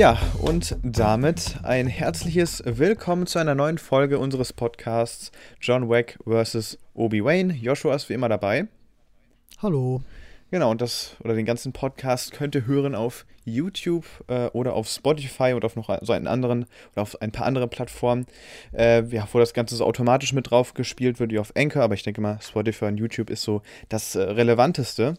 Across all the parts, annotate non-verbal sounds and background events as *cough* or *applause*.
Ja, und damit ein herzliches Willkommen zu einer neuen Folge unseres Podcasts John Wick vs. Obi-Wan. Joshua ist wie immer dabei. Hallo. Genau, und das oder den ganzen Podcast könnt ihr hören auf YouTube äh, oder auf Spotify und auf noch so einen anderen oder auf ein paar andere Plattformen. Äh, ja, wo das Ganze so automatisch mit drauf gespielt wird, wie auf Anchor, aber ich denke mal, Spotify und YouTube ist so das äh, Relevanteste.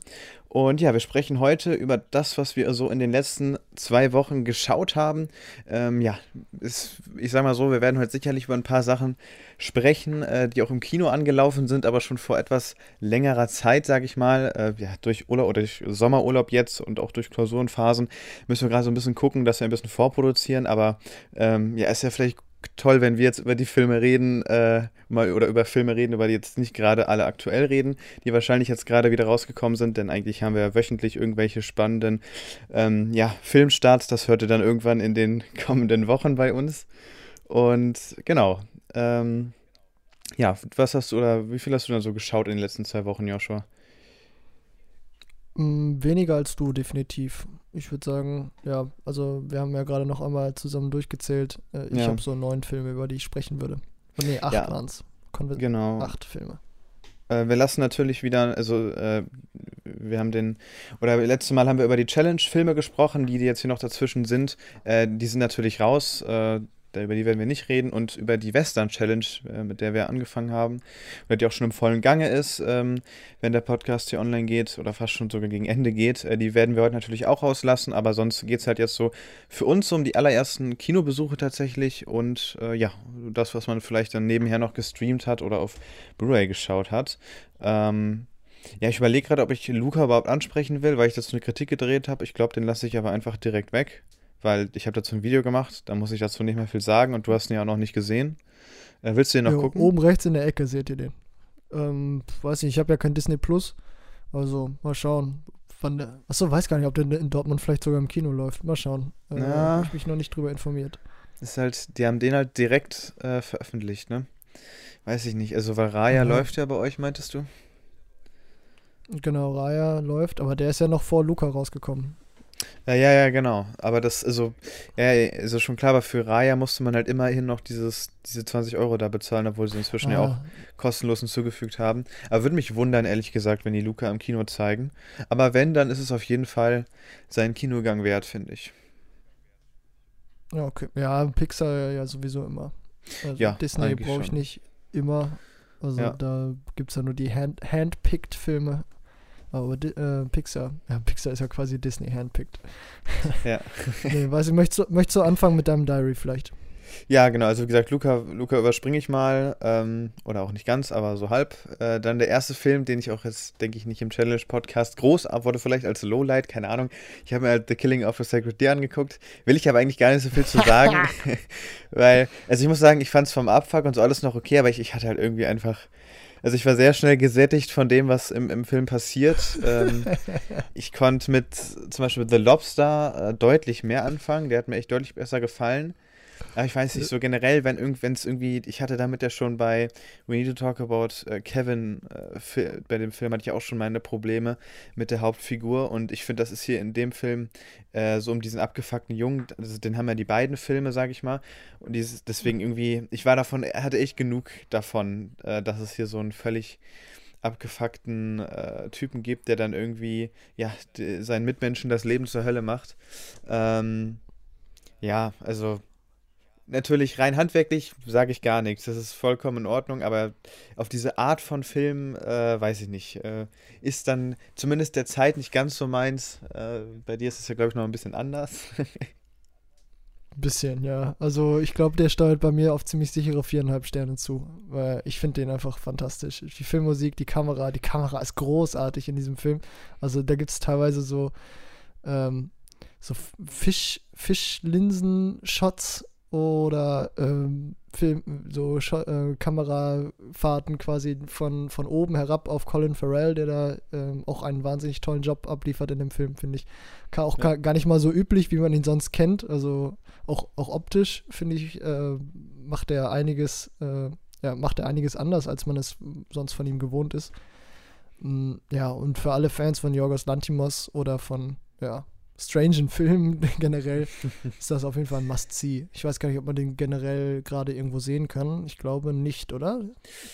Und ja, wir sprechen heute über das, was wir so in den letzten zwei Wochen geschaut haben. Ähm, ja, ist, ich sag mal so, wir werden heute sicherlich über ein paar Sachen sprechen, äh, die auch im Kino angelaufen sind, aber schon vor etwas längerer Zeit, sage ich mal. Äh, ja, durch Urlaub oder durch Sommerurlaub jetzt und auch durch Klausurenphasen müssen wir gerade so ein bisschen gucken, dass wir ein bisschen vorproduzieren. Aber ähm, ja, ist ja vielleicht toll, wenn wir jetzt über die Filme reden, äh, mal oder über Filme reden, über die jetzt nicht gerade alle aktuell reden, die wahrscheinlich jetzt gerade wieder rausgekommen sind, denn eigentlich haben wir ja wöchentlich irgendwelche spannenden ähm, ja, Filmstarts. Das hörte dann irgendwann in den *laughs* kommenden Wochen bei uns. Und genau. Ähm, ja, was hast du oder wie viel hast du dann so geschaut in den letzten zwei Wochen, Joshua? Mm, weniger als du, definitiv. Ich würde sagen, ja, also wir haben ja gerade noch einmal zusammen durchgezählt. Äh, ich ja. habe so neun Filme, über die ich sprechen würde. Und nee, acht ja. waren es. Genau. Acht Filme. Äh, wir lassen natürlich wieder, also äh, wir haben den, oder letztes Mal haben wir über die Challenge-Filme gesprochen, die, die jetzt hier noch dazwischen sind. Äh, die sind natürlich raus. Über die werden wir nicht reden, und über die Western Challenge, äh, mit der wir angefangen haben, oder die auch schon im vollen Gange ist, ähm, wenn der Podcast hier online geht oder fast schon sogar gegen Ende geht. Äh, die werden wir heute natürlich auch auslassen, aber sonst geht es halt jetzt so für uns um die allerersten Kinobesuche tatsächlich und äh, ja, das, was man vielleicht dann nebenher noch gestreamt hat oder auf Blu-ray geschaut hat. Ähm, ja, ich überlege gerade, ob ich Luca überhaupt ansprechen will, weil ich dazu eine Kritik gedreht habe. Ich glaube, den lasse ich aber einfach direkt weg weil ich habe dazu ein Video gemacht, da muss ich dazu nicht mehr viel sagen und du hast ihn ja auch noch nicht gesehen. Äh, willst du den noch ja, gucken? Oben rechts in der Ecke seht ihr den. Ähm, weiß nicht, ich habe ja kein Disney Plus. Also mal schauen. Wann der, achso, weiß gar nicht, ob der in Dortmund vielleicht sogar im Kino läuft. Mal schauen. Äh, ja. Habe ich mich noch nicht drüber informiert. Ist halt, die haben den halt direkt äh, veröffentlicht, ne? Weiß ich nicht. Also, weil Raya mhm. läuft ja bei euch, meintest du? Genau, Raya läuft, aber der ist ja noch vor Luca rausgekommen. Ja, ja, ja, genau. Aber das, also, ja, ist schon klar, aber für Raya musste man halt immerhin noch dieses, diese 20 Euro da bezahlen, obwohl sie inzwischen ah. ja auch kostenlos hinzugefügt haben. Aber würde mich wundern, ehrlich gesagt, wenn die Luca im Kino zeigen. Aber wenn, dann ist es auf jeden Fall seinen Kinogang wert, finde ich. Ja, okay. Ja, Pixar ja sowieso immer. Also ja, Disney brauche ich nicht immer. Also ja. da gibt es ja nur die Hand handpicked Filme. Aber äh, Pixar, ja, Pixar ist ja quasi Disney handpicked. *laughs* Ja. nee, weiß ich, möchtest du, möchtest du anfangen mit deinem Diary vielleicht? Ja, genau. Also wie gesagt, Luca, Luca überspringe ich mal. Ähm, oder auch nicht ganz, aber so halb. Äh, dann der erste Film, den ich auch jetzt, denke ich, nicht im Challenge-Podcast groß wurde vielleicht als Lowlight, keine Ahnung. Ich habe mir halt The Killing of a Sacred Deer angeguckt. Will ich aber eigentlich gar nicht so viel zu *laughs* sagen. *laughs* Weil, also ich muss sagen, ich fand es vom Abfuck und so alles noch okay, aber ich, ich hatte halt irgendwie einfach also ich war sehr schnell gesättigt von dem, was im, im Film passiert. ähm, *laughs* ich konnte mit zum Beispiel The Lobster äh, deutlich mehr anfangen. Der hat mir echt deutlich besser gefallen. Aber ich weiß nicht, so generell, wenn es irgendwie, ich hatte damit ja schon bei We Need to Talk About äh, Kevin, äh, bei dem Film hatte ich auch schon meine Probleme mit der Hauptfigur und ich finde, das ist hier in dem Film äh, so um diesen abgefuckten Jungen, also den haben ja die beiden Filme, sag ich mal, und dieses, deswegen irgendwie, ich war davon, hatte echt genug davon, äh, dass es hier so einen völlig abgefuckten äh, Typen gibt, der dann irgendwie, ja, seinen Mitmenschen das Leben zur Hölle macht. Ähm, ja, also natürlich rein handwerklich sage ich gar nichts. Das ist vollkommen in Ordnung, aber auf diese Art von Film, äh, weiß ich nicht, äh, ist dann zumindest der Zeit nicht ganz so meins. Äh, bei dir ist es ja, glaube ich, noch ein bisschen anders. *laughs* bisschen, ja. Also ich glaube, der steuert bei mir auf ziemlich sichere viereinhalb Sterne zu. Weil ich finde den einfach fantastisch. Die Filmmusik, die Kamera, die Kamera ist großartig in diesem Film. Also da gibt es teilweise so, ähm, so Fisch, Fischlinsen-Shots oder ähm, Film, so äh, Kamerafahrten quasi von, von oben herab auf Colin Farrell, der da ähm, auch einen wahnsinnig tollen Job abliefert in dem Film, finde ich. Kann auch ja. gar nicht mal so üblich, wie man ihn sonst kennt. Also auch, auch optisch, finde ich, äh, macht er einiges, äh, ja, macht er einiges anders, als man es sonst von ihm gewohnt ist. Mm, ja, und für alle Fans von Jorgos Lantimos oder von, ja, strangen Film *laughs* generell ist das auf jeden Fall ein Must-See. Ich weiß gar nicht, ob man den generell gerade irgendwo sehen kann. Ich glaube nicht, oder?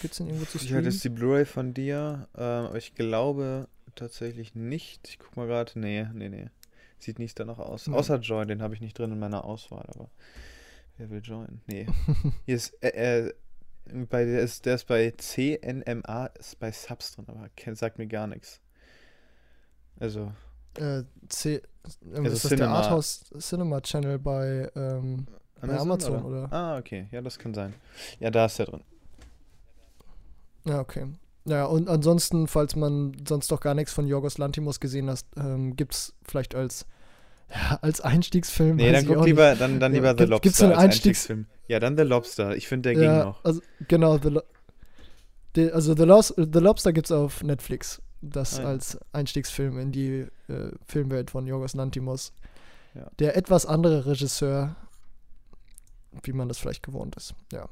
Gibt es den irgendwo zu streamen? Ich hatte jetzt die Blu-ray von dir, äh, aber ich glaube tatsächlich nicht. Ich guck mal gerade. Nee, nee, nee. Sieht nicht danach aus. Mhm. Außer Join, den habe ich nicht drin in meiner Auswahl, aber wer will Join? Nee. *laughs* Hier ist, äh, äh, bei, der, ist, der ist bei CNMA, ist bei Subs drin, aber sagt mir gar nichts. Also, äh, C also ist das Cinema. der Arthouse Cinema Channel bei, ähm, Amazon, bei Amazon, oder? oder? Ah, okay. Ja, das kann sein. Ja, da ist der drin. Ja, okay. Ja, und ansonsten, falls man sonst doch gar nichts von Jorgos Lantimos gesehen hat, ähm, gibt es vielleicht als, ja, *laughs* als Einstiegsfilm. Nee, dann guck lieber, dann, dann lieber ja, The Lobster. Gibt es einen Einstiegsfilm? Ja, dann The Lobster. Ich finde, der ja, ging noch. Also, genau, The Lo also The, Los The Lobster gibt es auf Netflix das Nein. als Einstiegsfilm in die äh, Filmwelt von Yorgos Lantimos. Ja. Der etwas andere Regisseur, wie man das vielleicht gewohnt ist. Ja.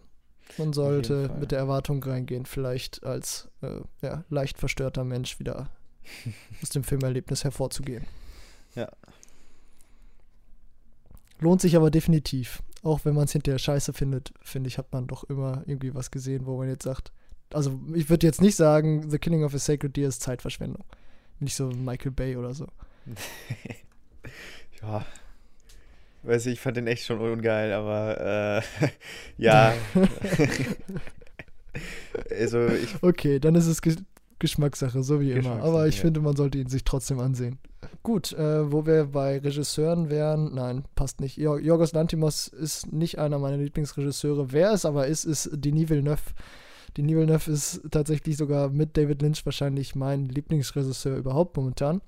Man sollte mit der Erwartung reingehen, vielleicht als äh, ja, leicht verstörter Mensch wieder *laughs* aus dem Filmerlebnis hervorzugehen. Ja. Lohnt sich aber definitiv. Auch wenn man es hinterher scheiße findet, finde ich, hat man doch immer irgendwie was gesehen, wo man jetzt sagt, also ich würde jetzt nicht sagen, The Killing of a Sacred Deer ist Zeitverschwendung. Nicht so Michael Bay oder so. *laughs* ja. Weiß ich, ich fand den echt schon ungeil, aber äh, *laughs* ja. *laughs* also ich, okay, dann ist es Ge Geschmackssache, so wie immer. Aber ich ja. finde, man sollte ihn sich trotzdem ansehen. Gut, äh, wo wir bei Regisseuren wären, nein, passt nicht. Jorgos Lantimos ist nicht einer meiner Lieblingsregisseure. Wer es aber ist, ist Denis Villeneuve Denis Villeneuve ist tatsächlich sogar mit David Lynch wahrscheinlich mein Lieblingsregisseur überhaupt momentan.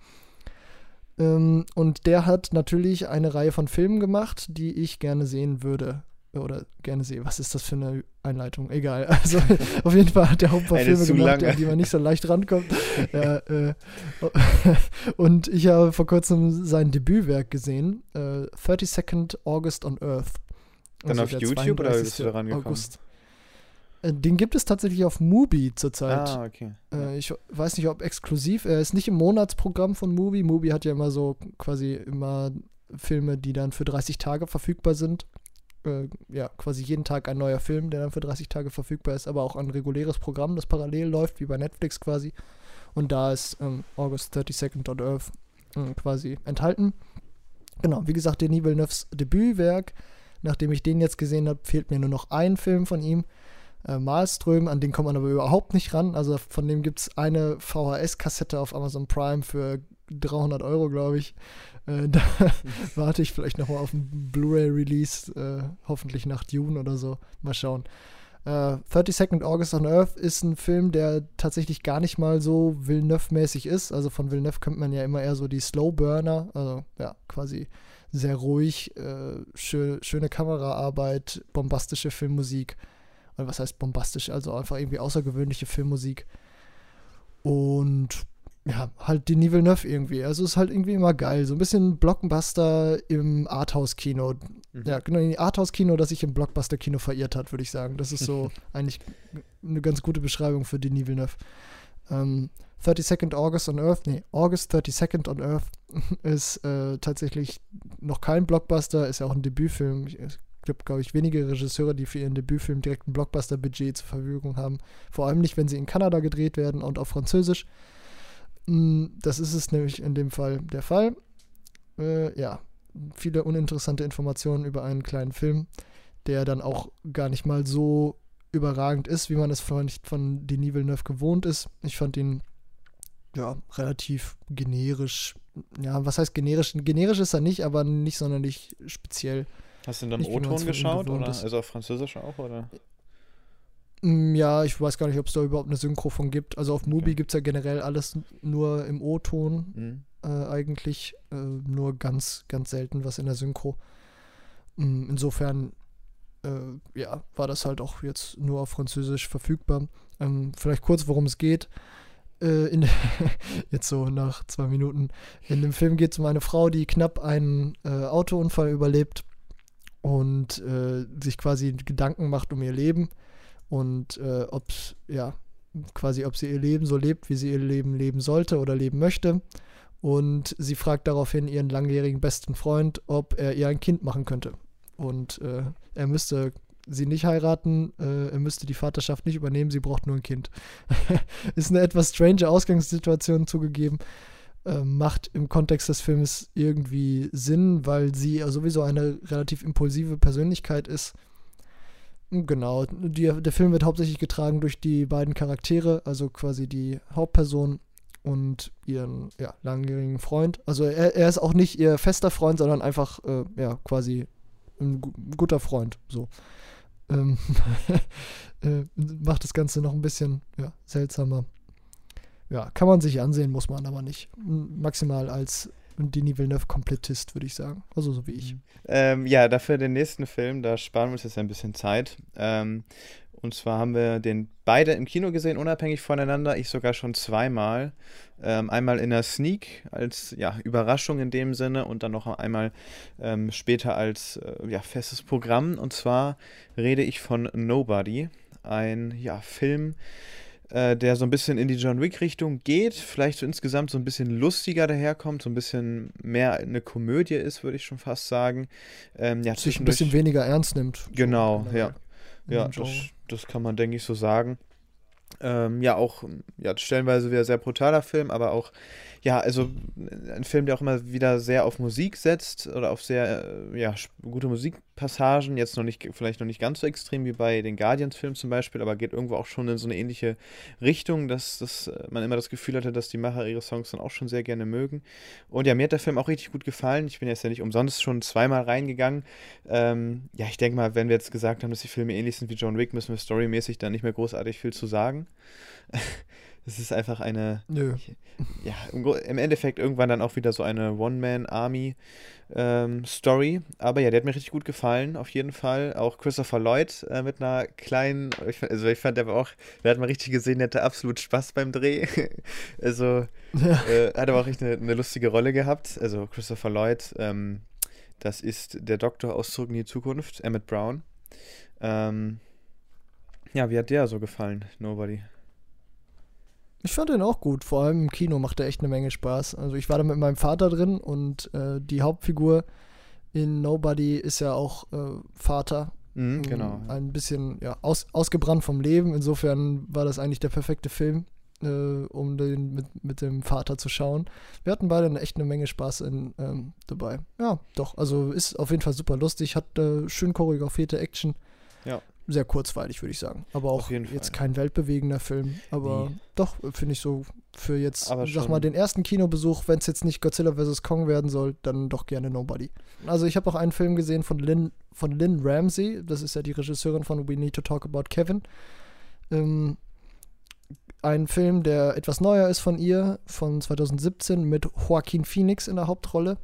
Ähm, und der hat natürlich eine Reihe von Filmen gemacht, die ich gerne sehen würde. Oder gerne sehe. Was ist das für eine Einleitung? Egal. *laughs* Also *laughs* auf jeden Fall hat der paar Filme gemacht, an die man nicht so leicht rankommt. *laughs* ja, äh, und ich habe vor kurzem sein Debütwerk gesehen. Äh, 32nd August on Earth. Dann also auf YouTube oder bist du da rangekommen? August. Äh, den gibt es tatsächlich auf Mubi zurzeit. Ah, okay. Äh, ich weiß nicht, ob exklusiv. Er ist nicht im Monatsprogramm von Mubi. Mubi hat ja immer so quasi immer Filme, die dann für 30 Tage verfügbar sind. Äh, ja, quasi jeden Tag ein neuer Film, der dann für 30 Tage verfügbar ist, aber auch ein reguläres Programm, das parallel läuft, wie bei Netflix quasi. Und da ist ähm, August 32nd on Earth äh, quasi enthalten. Genau, wie gesagt, Denis Villeneuves Debütwerk. Nachdem ich den jetzt gesehen habe, fehlt mir nur noch ein Film von ihm äh, Malström, an den kommt man aber überhaupt nicht ran. Also von dem gibt es eine VHS-Kassette auf Amazon Prime für 300 Euro, glaube ich. Äh, *laughs* da *laughs* warte ich vielleicht nochmal auf einen Blu-ray-Release, äh, hoffentlich nach Dune oder so. Mal schauen. Uh, 32nd August on Earth ist ein Film, der tatsächlich gar nicht mal so Villeneuve-mäßig ist. Also von Villeneuve kennt man ja immer eher so die Slow Burner, also ja, quasi sehr ruhig, äh, schön, schöne Kameraarbeit, bombastische Filmmusik was heißt bombastisch, also einfach irgendwie außergewöhnliche Filmmusik. Und ja, halt Denis Villeneuve irgendwie. Also ist halt irgendwie immer geil. So ein bisschen Blockbuster im Arthouse-Kino. Mhm. Ja, genau, ein Arthouse-Kino, das sich im Blockbuster-Kino verirrt hat, würde ich sagen. Das ist so *laughs* eigentlich eine ganz gute Beschreibung für Denis Villeneuve. Ähm, 32nd August on Earth, nee, August 32nd on Earth *laughs* ist äh, tatsächlich noch kein Blockbuster, ist ja auch ein Debütfilm. Ich, gibt, glaube ich, wenige Regisseure, die für ihren Debütfilm direkt ein Blockbuster-Budget zur Verfügung haben. Vor allem nicht, wenn sie in Kanada gedreht werden und auf Französisch. Mm, das ist es nämlich in dem Fall der Fall. Äh, ja, viele uninteressante Informationen über einen kleinen Film, der dann auch gar nicht mal so überragend ist, wie man es von, von Denis Villeneuve gewohnt ist. Ich fand ihn ja relativ generisch. Ja, was heißt generisch? Generisch ist er nicht, aber nicht sonderlich speziell. Hast du denn dann O-Ton geschaut oder also auf Französisch auch oder? Mm, ja, ich weiß gar nicht, ob es da überhaupt eine Synchro von gibt. Also auf Mubi okay. gibt es ja generell alles nur im O-Ton mhm. äh, eigentlich. Äh, nur ganz, ganz selten was in der Synchro. Mhm, insofern, äh, ja, war das halt auch jetzt nur auf Französisch verfügbar. Ähm, vielleicht kurz, worum es geht. Äh, in, *laughs* jetzt so nach zwei Minuten. In dem Film geht es um eine Frau, die knapp einen äh, Autounfall überlebt und äh, sich quasi Gedanken macht um ihr Leben und äh, ob ja quasi ob sie ihr Leben so lebt, wie sie ihr Leben leben sollte oder leben möchte. Und sie fragt daraufhin ihren langjährigen besten Freund, ob er ihr ein Kind machen könnte. Und äh, er müsste sie nicht heiraten, äh, er müsste die Vaterschaft nicht übernehmen, sie braucht nur ein Kind. *laughs* Ist eine etwas strange Ausgangssituation zugegeben. Äh, macht im Kontext des Films irgendwie Sinn, weil sie sowieso eine relativ impulsive Persönlichkeit ist Genau, die, der Film wird hauptsächlich getragen durch die beiden Charaktere, also quasi die Hauptperson und ihren ja, langjährigen Freund. Also er, er, ist auch nicht ihr fester Freund, sondern einfach äh, ja quasi ein guter Freund. So ähm, *laughs* äh, macht das Ganze noch ein bisschen ja, seltsamer. Ja, kann man sich ansehen, muss man aber nicht. Maximal als Denis Villeneuve-Komplettist, würde ich sagen. Also so wie ich. Ähm, ja, dafür den nächsten Film, da sparen wir uns jetzt ein bisschen Zeit. Ähm, und zwar haben wir den beide im Kino gesehen, unabhängig voneinander. Ich sogar schon zweimal. Ähm, einmal in der Sneak als ja, Überraschung in dem Sinne und dann noch einmal ähm, später als äh, ja, festes Programm. Und zwar rede ich von Nobody, ein ja, Film, äh, der so ein bisschen in die John Wick-Richtung geht, vielleicht so insgesamt so ein bisschen lustiger daherkommt, so ein bisschen mehr eine Komödie ist, würde ich schon fast sagen. Ähm, ja, Sich ein bisschen weniger ernst nimmt. Genau, so ja. Ja, das, das kann man, denke ich, so sagen. Ähm, ja, auch ja, stellenweise wieder sehr brutaler Film, aber auch ja, also ein Film, der auch immer wieder sehr auf Musik setzt oder auf sehr äh, ja, gute Musikpassagen. Jetzt noch nicht, vielleicht noch nicht ganz so extrem wie bei den Guardians-Filmen zum Beispiel, aber geht irgendwo auch schon in so eine ähnliche Richtung, dass, dass äh, man immer das Gefühl hatte, dass die Macher ihre Songs dann auch schon sehr gerne mögen. Und ja, mir hat der Film auch richtig gut gefallen. Ich bin jetzt ja nicht umsonst schon zweimal reingegangen. Ähm, ja, ich denke mal, wenn wir jetzt gesagt haben, dass die Filme ähnlich sind wie John Wick, müssen wir storymäßig dann nicht mehr großartig viel zu sagen. *laughs* Es ist einfach eine. Nö. Ja, im, im, Endeffekt irgendwann dann auch wieder so eine One-Man-Army-Story. Ähm, Aber ja, der hat mir richtig gut gefallen, auf jeden Fall. Auch Christopher Lloyd äh, mit einer kleinen. Ich, also, ich fand, der war auch. Der hat mal richtig gesehen, der hatte absolut Spaß beim Dreh. *laughs* also, ja. äh, hat aber auch richtig eine, eine, lustige Rolle gehabt. Also, Christopher Lloyd, ähm, das ist der Doktor aus Zurück in die Zukunft, Emmett Brown. Ähm, ja, wie hat der so gefallen, Nobody? Ich fand den auch gut, vor allem im Kino macht er echt eine Menge Spaß. Also ich war da mit meinem Vater drin und äh, die Hauptfigur in Nobody ist ja auch äh, Vater. Mhm, genau. Ein bisschen ja, aus, ausgebrannt vom Leben. Insofern war das eigentlich der perfekte Film, äh, um den mit, mit dem Vater zu schauen. Wir hatten beide eine, echt eine Menge Spaß in, ähm, dabei. Ja, doch. Also ist auf jeden Fall super lustig, hat äh, schön choreografierte Action. Ja sehr kurzweilig, würde ich sagen. Aber auch jetzt kein weltbewegender Film. Aber nee. doch, finde ich so für jetzt, aber sag mal, den ersten Kinobesuch, wenn es jetzt nicht Godzilla vs. Kong werden soll, dann doch gerne Nobody. Also ich habe auch einen Film gesehen von Lynn, von Lynn Ramsey, das ist ja die Regisseurin von We Need to Talk About Kevin. Ähm, ein Film, der etwas neuer ist von ihr, von 2017, mit Joaquin Phoenix in der Hauptrolle.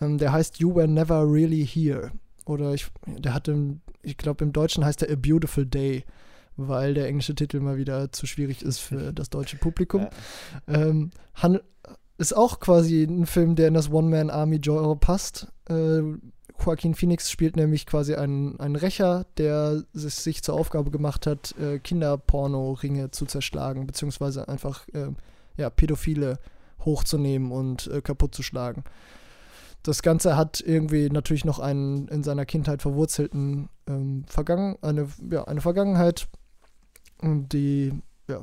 Ähm, der heißt You Were Never Really Here. Oder ich, der hat im, ich glaube, im Deutschen heißt er A Beautiful Day, weil der englische Titel mal wieder zu schwierig ist für *laughs* das deutsche Publikum. Ja. Ähm, ist auch quasi ein Film, der in das One-Man-Army-Genre passt. Äh, Joaquin Phoenix spielt nämlich quasi einen, einen Rächer, der sich, sich zur Aufgabe gemacht hat, äh, Kinderporno-Ringe zu zerschlagen, beziehungsweise einfach äh, ja, Pädophile hochzunehmen und äh, kaputt zu schlagen das Ganze hat irgendwie natürlich noch einen in seiner Kindheit verwurzelten ähm, Vergangen eine, ja, eine Vergangenheit, die ja,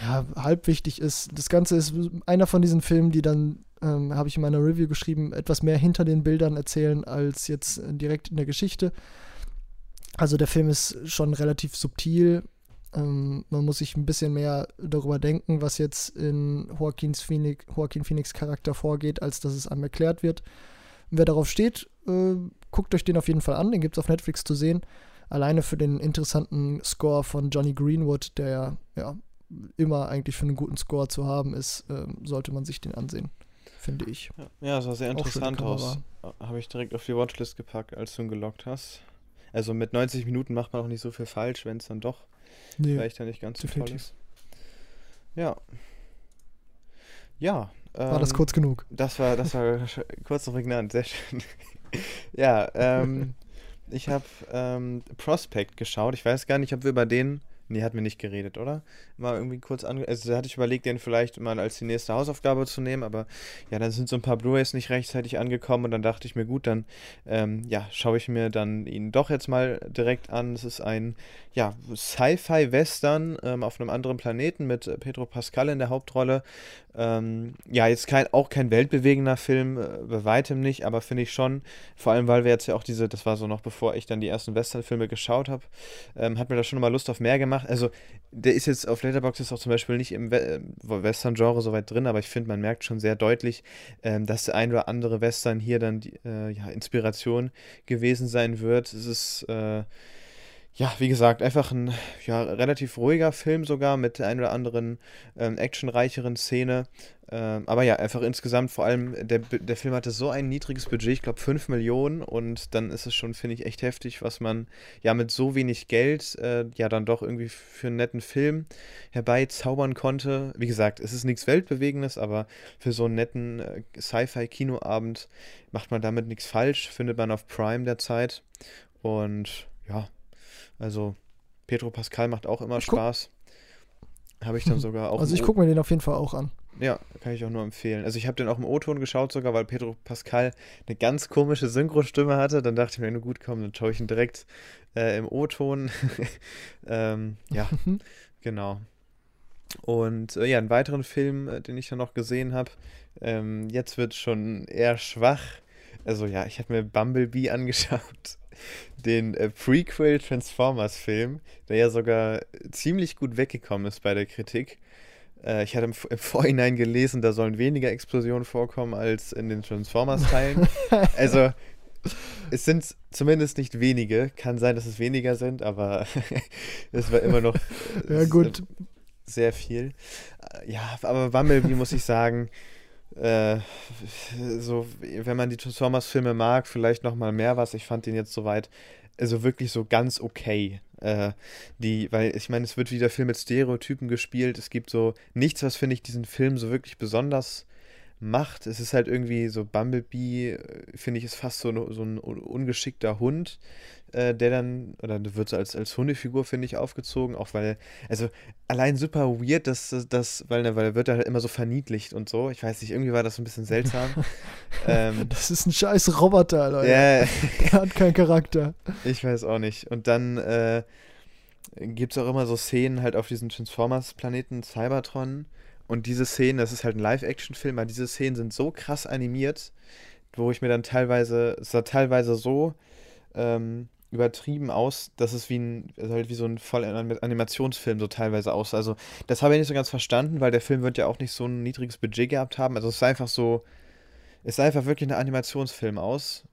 ja, halb wichtig ist. Das Ganze ist einer von diesen Filmen, die dann, ähm, habe ich in meiner Review geschrieben, etwas mehr hinter den Bildern erzählen als jetzt direkt in der Geschichte. Also der Film ist schon relativ subtil. Ähm, man muss sich ein bisschen mehr darüber denken, was jetzt in Joaquins Phoenix, Joaquin Phoenix Charakter vorgeht, als dass es einem erklärt wird. Wer darauf steht, äh, guckt euch den auf jeden Fall an, den gibt es auf Netflix zu sehen. Alleine für den interessanten Score von Johnny Greenwood, der ja immer eigentlich für einen guten Score zu haben ist, äh, sollte man sich den ansehen, finde ich. Ja, es sah sehr interessant aus. Habe ich direkt auf die Watchlist gepackt, als du ihn gelockt hast. Also mit 90 Minuten macht man auch nicht so viel falsch, wenn es dann doch nee, vielleicht dann nicht ganz so definitiv. toll ist. Ja. Ja. Ähm, war das ähm, kurz genug? Das war, das war *laughs* kurz und prägnant, sehr schön. *laughs* ja, ähm, ich habe ähm, Prospect geschaut. Ich weiß gar nicht, ob wir über den Nee, hatten wir nicht geredet, oder? Mal irgendwie kurz an. Also da hatte ich überlegt, den vielleicht mal als die nächste Hausaufgabe zu nehmen, aber ja, dann sind so ein paar Blu-rays nicht rechtzeitig angekommen und dann dachte ich mir, gut, dann ähm, ja, schaue ich mir dann ihn doch jetzt mal direkt an. Es ist ein ja, Sci-Fi-Western ähm, auf einem anderen Planeten mit Pedro Pascal in der Hauptrolle. Ähm, ja, jetzt kein, auch kein weltbewegender Film, äh, bei weitem nicht, aber finde ich schon, vor allem weil wir jetzt ja auch diese, das war so noch bevor ich dann die ersten Western-Filme geschaut habe, ähm, hat mir da schon mal Lust auf mehr gemacht. Also, der ist jetzt auf Letterboxd ist auch zum Beispiel nicht im We äh, Western-Genre so weit drin, aber ich finde, man merkt schon sehr deutlich, ähm, dass der ein oder andere Western hier dann die äh, ja, Inspiration gewesen sein wird. Es ist. Äh, ja, wie gesagt, einfach ein ja, relativ ruhiger Film sogar mit der ein oder anderen ähm, actionreicheren Szene. Ähm, aber ja, einfach insgesamt vor allem, der, der Film hatte so ein niedriges Budget, ich glaube 5 Millionen und dann ist es schon, finde ich, echt heftig, was man ja mit so wenig Geld äh, ja dann doch irgendwie für einen netten Film herbeizaubern konnte. Wie gesagt, es ist nichts Weltbewegendes, aber für so einen netten äh, Sci-Fi-Kinoabend macht man damit nichts falsch, findet man auf Prime derzeit. Und ja, also Pedro Pascal macht auch immer Spaß. Habe ich dann *laughs* sogar auch. Also ich gucke mir den auf jeden Fall auch an. Ja, kann ich auch nur empfehlen. Also ich habe den auch im O-Ton geschaut sogar, weil Pedro Pascal eine ganz komische Synchrostimme hatte. Dann dachte ich mir, nur gut, komm, dann schaue ich ihn direkt äh, im O-Ton. *laughs* ähm, ja, *laughs* genau. Und äh, ja, einen weiteren Film, äh, den ich dann noch gesehen habe. Ähm, jetzt wird schon eher schwach. Also ja, ich habe mir Bumblebee angeschaut den äh, Prequel Transformers Film, der ja sogar ziemlich gut weggekommen ist bei der Kritik. Äh, ich hatte im, im, Vorhinein gelesen, da sollen weniger Explosionen vorkommen als in den Transformers-Teilen. *laughs* also, es sind zumindest nicht wenige. Kann sein, dass es weniger sind, aber *laughs* es war immer noch ja, gut. sehr viel. Äh, ja, aber Bumblebee muss ich sagen, äh, so, wenn man die Transformers-Filme mag, vielleicht nochmal mehr was. Ich fand den jetzt soweit, also wirklich so ganz okay. Äh, die, weil ich meine, es wird wieder viel mit Stereotypen gespielt. Es gibt so nichts, was finde ich diesen Film so wirklich besonders macht. Es ist halt irgendwie so Bumblebee, äh, finde ich, ist fast so, so ein ungeschickter Hund, äh, der dann, oder wird so als, als Hundefigur, finde ich, aufgezogen, auch weil, also allein super weird, dass das, weil, ne, weil er wird halt immer so verniedlicht und so. Ich weiß nicht, irgendwie war das so ein bisschen seltsam. *laughs* ähm, das ist ein scheiß Roboter, Leute. Yeah. *laughs* Der hat keinen Charakter. Ich weiß auch nicht. Und dann äh, gibt es auch immer so Szenen halt auf diesem Transformers-Planeten Cybertron. Und diese Szenen, das ist halt ein Live-Action-Film, aber diese Szenen sind so krass animiert, wo ich mir dann teilweise, es sah teilweise so ähm, übertrieben aus, dass es wie ein, halt wie so ein voll Animationsfilm so teilweise aus. Also, das habe ich nicht so ganz verstanden, weil der Film wird ja auch nicht so ein niedriges Budget gehabt haben. Also, es ist einfach so, es sah einfach wirklich ein Animationsfilm aus.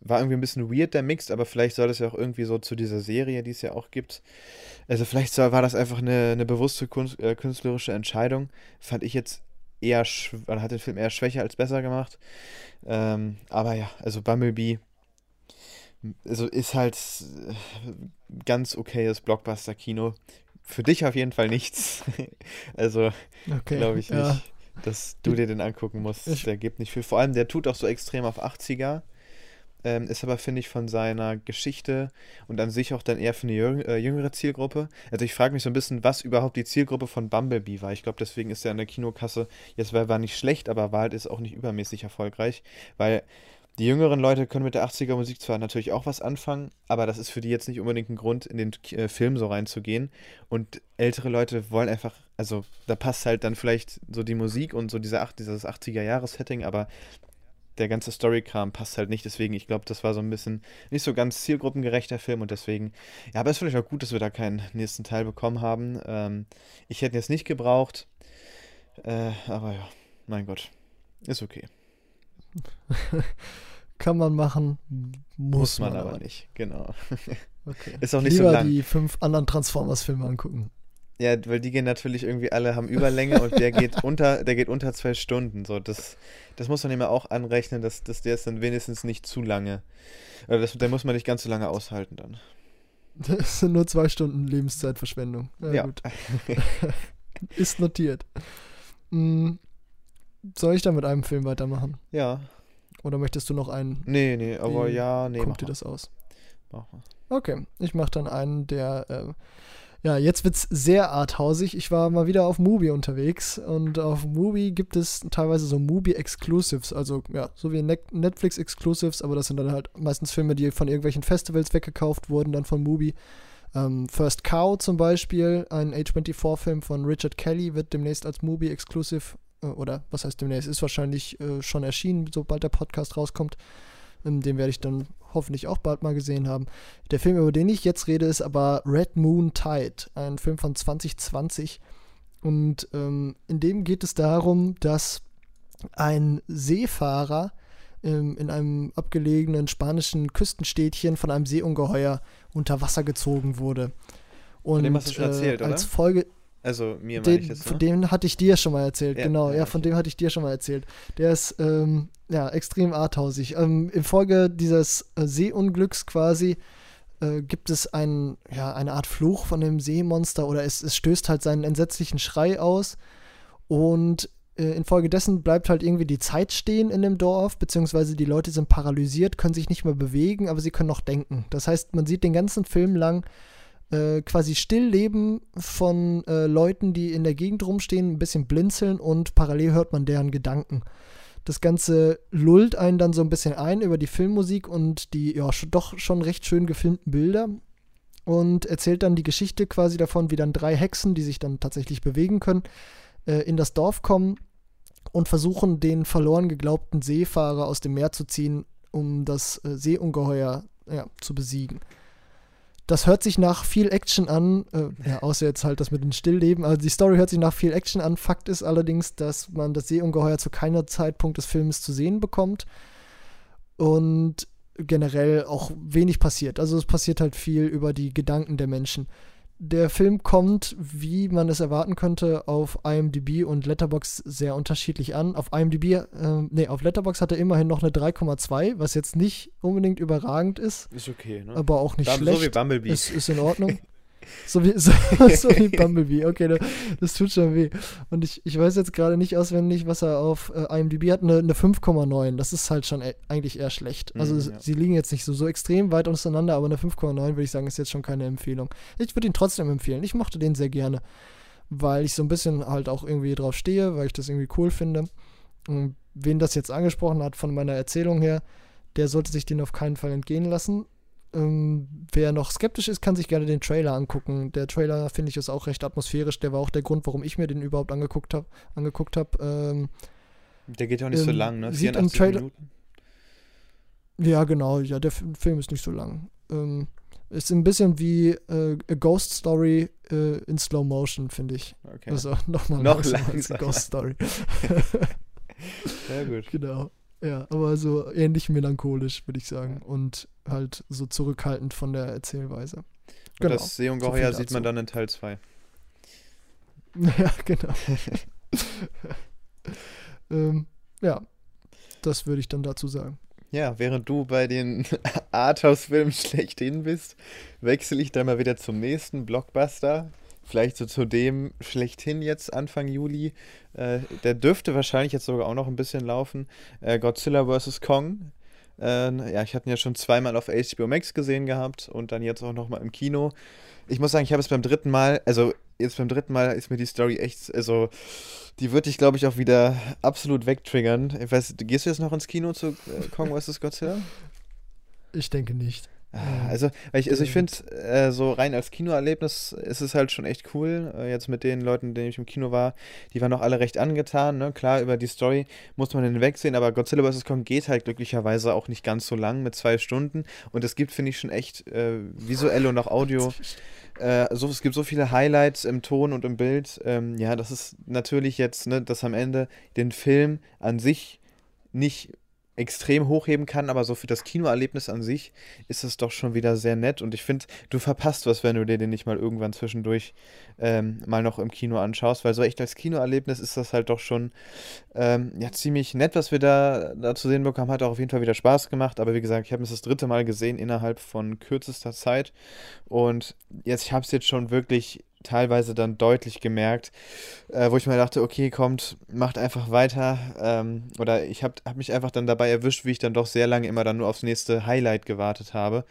War irgendwie ein bisschen weird, der Mix, aber vielleicht soll es ja auch irgendwie so zu dieser Serie, die es ja auch gibt. Also, vielleicht soll, war das einfach eine, eine bewusste Kunst, äh, künstlerische Entscheidung. Fand ich jetzt eher, hat den Film eher schwächer als besser gemacht. Ähm, aber ja, also Bumblebee also ist halt ganz okayes Blockbuster-Kino. Für dich auf jeden Fall nichts. *laughs* also okay, glaube ich nicht, ja. dass du dir den angucken musst. Ich der gibt nicht viel. Vor allem, der tut auch so extrem auf 80er. Ähm, ist aber, finde ich, von seiner Geschichte und an sich auch dann eher für eine äh, jüngere Zielgruppe. Also ich frage mich so ein bisschen, was überhaupt die Zielgruppe von Bumblebee war. Ich glaube, deswegen ist er an der Kinokasse, jetzt war, war nicht schlecht, aber war halt ist auch nicht übermäßig erfolgreich, weil die jüngeren Leute können mit der 80er Musik zwar natürlich auch was anfangen, aber das ist für die jetzt nicht unbedingt ein Grund, in den äh, Film so reinzugehen. Und ältere Leute wollen einfach, also da passt halt dann vielleicht so die Musik und so diese, dieses 80er-Jahres-Setting, aber der ganze Story-Kram passt halt nicht. Deswegen, ich glaube, das war so ein bisschen nicht so ganz zielgruppengerechter Film und deswegen, ja, aber es ist vielleicht auch gut, dass wir da keinen nächsten Teil bekommen haben. Ähm, ich hätte jetzt nicht gebraucht, äh, aber ja, mein Gott, ist okay. *laughs* kann man machen, muss, muss man, man, aber nicht. Genau. *laughs* Okay. Ist auch nicht Lieber so lang. die fünf anderen Transformers-Filme angucken. Ja, weil die gehen natürlich irgendwie alle haben Überlänge und der geht *laughs* unter, der geht unter zwei Stunden. So, das, das muss man immer auch anrechnen, dass, dass der ist dann wenigstens nicht zu lange. Oder das, der muss man nicht ganz so lange aushalten dann. Das sind nur zwei Stunden Lebenszeitverschwendung. Ja, ja. gut. *laughs* ist notiert. Hm, soll ich dann mit einem Film weitermachen? Ja. Oder möchtest du noch einen? Nee, nee, aber Wie ja, nee. Guck dir das aus. Mach mal. Okay, ich mache dann einen, der äh, ja, jetzt wird es sehr arthausig. Ich war mal wieder auf Mubi unterwegs und auf Mubi gibt es teilweise so Mubi-Exclusives, also ja, so wie Netflix-Exclusives, aber das sind dann halt meistens Filme, die von irgendwelchen Festivals weggekauft wurden, dann von Mubi. Ähm, First Cow zum Beispiel, ein A24-Film von Richard Kelly, wird demnächst als Mubi-Exclusive, äh, oder was heißt demnächst, ist wahrscheinlich äh, schon erschienen, sobald der Podcast rauskommt. Ähm, den werde ich dann hoffentlich auch bald mal gesehen haben. Der Film, über den ich jetzt rede, ist aber Red Moon Tide, ein Film von 2020. Und ähm, in dem geht es darum, dass ein Seefahrer ähm, in einem abgelegenen spanischen Küstenstädtchen von einem Seeungeheuer unter Wasser gezogen wurde. Und dem hast du schon erzählt, äh, als oder? Also mir meine ich jetzt. Ne? Von dem hatte ich dir schon mal erzählt, ja, genau. Ja, ja, von dem hatte ich dir schon mal erzählt. Der ist ähm, ja extrem arthausig. Ähm, Infolge dieses äh, Seeunglücks quasi äh, gibt es ein, ja, eine Art Fluch von dem Seemonster oder es, es stößt halt seinen entsetzlichen Schrei aus. Und äh, infolgedessen bleibt halt irgendwie die Zeit stehen in dem Dorf, beziehungsweise die Leute sind paralysiert, können sich nicht mehr bewegen, aber sie können noch denken. Das heißt, man sieht den ganzen Film lang äh, quasi Stillleben von äh, Leuten, die in der Gegend rumstehen, ein bisschen blinzeln und parallel hört man deren Gedanken. Das Ganze lullt einen dann so ein bisschen ein über die Filmmusik und die ja doch schon recht schön gefilmten Bilder und erzählt dann die Geschichte quasi davon, wie dann drei Hexen, die sich dann tatsächlich bewegen können, äh, in das Dorf kommen und versuchen, den verloren geglaubten Seefahrer aus dem Meer zu ziehen, um das äh, Seeungeheuer ja, zu besiegen. Das hört sich nach viel Action an, äh, ja, *laughs* außer jetzt halt das mit dem Stillleben. Also die Story hört sich nach viel Action an. Fakt ist allerdings, dass man das Seeungeheuer zu keiner Zeitpunkt des Films zu sehen bekommt. Und generell auch wenig passiert. Also es passiert halt viel über die Gedanken der Menschen der Film kommt, wie man es erwarten könnte, auf IMDb und Letterbox sehr unterschiedlich an. Auf IMDb, äh, nee, auf Letterbox hat er immerhin noch eine 3,2, was jetzt nicht unbedingt überragend ist. Ist okay, ne? Aber auch nicht Bum schlecht. So wie Bumblebee. Ist, ist in Ordnung. *laughs* So wie, so, *laughs* so wie Bumblebee. Okay, das, das, tut schon weh. Und ich, ich weiß jetzt gerade nicht auswendig, was er auf äh, IMDb hat. Eine, eine 5,9. Das ist halt schon e eigentlich eher schlecht. Also mm, ja. sie liegen jetzt nicht so, so extrem weit auseinander, aber eine 5,9 würde ich sagen, ist jetzt schon keine Empfehlung. Ich würde ihn trotzdem empfehlen. Ich mochte den sehr gerne, weil ich so ein bisschen halt auch irgendwie drauf stehe, weil ich das irgendwie cool finde. Und wen das jetzt angesprochen hat von meiner Erzählung her, der sollte sich den auf keinen Fall entgehen lassen. Ähm, wer noch skeptisch ist, kann sich gerne den Trailer angucken. Der Trailer, finde ich, ist auch recht atmosphärisch. Der war auch der Grund, warum ich mir den überhaupt angeguckt habe. Angeguckt hab. Ähm, der geht ja auch nicht ähm, so lang, ne? 84 Trailer, Minuten. Ja, genau. Ja, der Film ist nicht so lang. Ähm, ist ein bisschen wie äh, A Ghost Story äh, in Slow Motion, finde ich. Okay. Also nochmal *laughs* noch langsamer als Ghost Story. *laughs* Sehr gut. *laughs* Genau. Ja, aber so ähnlich melancholisch, würde ich sagen. Und halt so zurückhaltend von der Erzählweise. Und genau. das Seeungeheuer so sieht man dann in Teil 2. *laughs* Ja, genau. *laughs* ähm, ja, das würde ich dann dazu sagen. Ja, während du bei den *laughs* Arthouse-Filmen schlechthin bist, wechsle ich dann mal wieder zum nächsten Blockbuster vielleicht so zu dem schlechthin jetzt Anfang Juli. Äh, der dürfte wahrscheinlich jetzt sogar auch noch ein bisschen laufen. Äh, Godzilla vs. Kong. Äh, ja, ich hatte ihn ja schon zweimal auf HBO Max gesehen gehabt und dann jetzt auch nochmal im Kino. Ich muss sagen, ich habe es beim dritten Mal, also jetzt beim dritten Mal ist mir die Story echt, also die würde ich glaube ich auch wieder absolut wegtriggern. Ich weiß, gehst du jetzt noch ins Kino zu äh, Kong vs. Godzilla? Ich denke nicht. Ah, also, ich, also ich finde, äh, so rein als Kinoerlebnis ist es halt schon echt cool. Äh, jetzt mit den Leuten, denen ich im Kino war, die waren auch alle recht angetan. Ne? Klar, über die Story muss man hinwegsehen, aber Godzilla vs. Kong geht halt glücklicherweise auch nicht ganz so lang mit zwei Stunden. Und es gibt, finde ich, schon echt äh, visuell und auch *laughs* Audio. Äh, so, es gibt so viele Highlights im Ton und im Bild. Ähm, ja, das ist natürlich jetzt, ne, dass am Ende den Film an sich nicht extrem hochheben kann, aber so für das Kinoerlebnis an sich ist es doch schon wieder sehr nett. Und ich finde, du verpasst was, wenn du dir den nicht mal irgendwann zwischendurch ähm, mal noch im Kino anschaust, weil so echt als Kinoerlebnis ist das halt doch schon ähm, ja ziemlich nett, was wir da, da zu sehen bekommen, hat auch auf jeden Fall wieder Spaß gemacht, aber wie gesagt, ich habe es das dritte Mal gesehen innerhalb von kürzester Zeit. Und jetzt, ich habe es jetzt schon wirklich teilweise dann deutlich gemerkt, äh, wo ich mir dachte, okay, kommt, macht einfach weiter. Ähm, oder ich habe hab mich einfach dann dabei erwischt, wie ich dann doch sehr lange immer dann nur aufs nächste Highlight gewartet habe.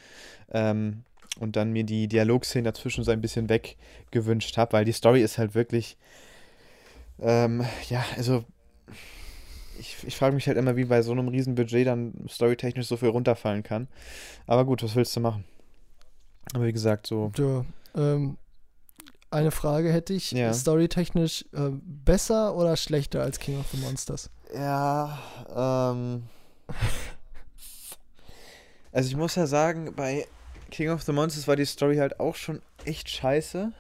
Ähm, und dann mir die Dialogszenen dazwischen so ein bisschen weggewünscht habe, weil die Story ist halt wirklich, ähm, ja, also ich, ich frage mich halt immer, wie bei so einem riesen Budget dann storytechnisch so viel runterfallen kann. Aber gut, was willst du machen? Aber wie gesagt, so. Ja, ähm, eine Frage hätte ich. Ja. Storytechnisch äh, besser oder schlechter als King of the Monsters? Ja, ähm. *laughs* also ich muss ja sagen, bei King of the Monsters war die Story halt auch schon echt scheiße.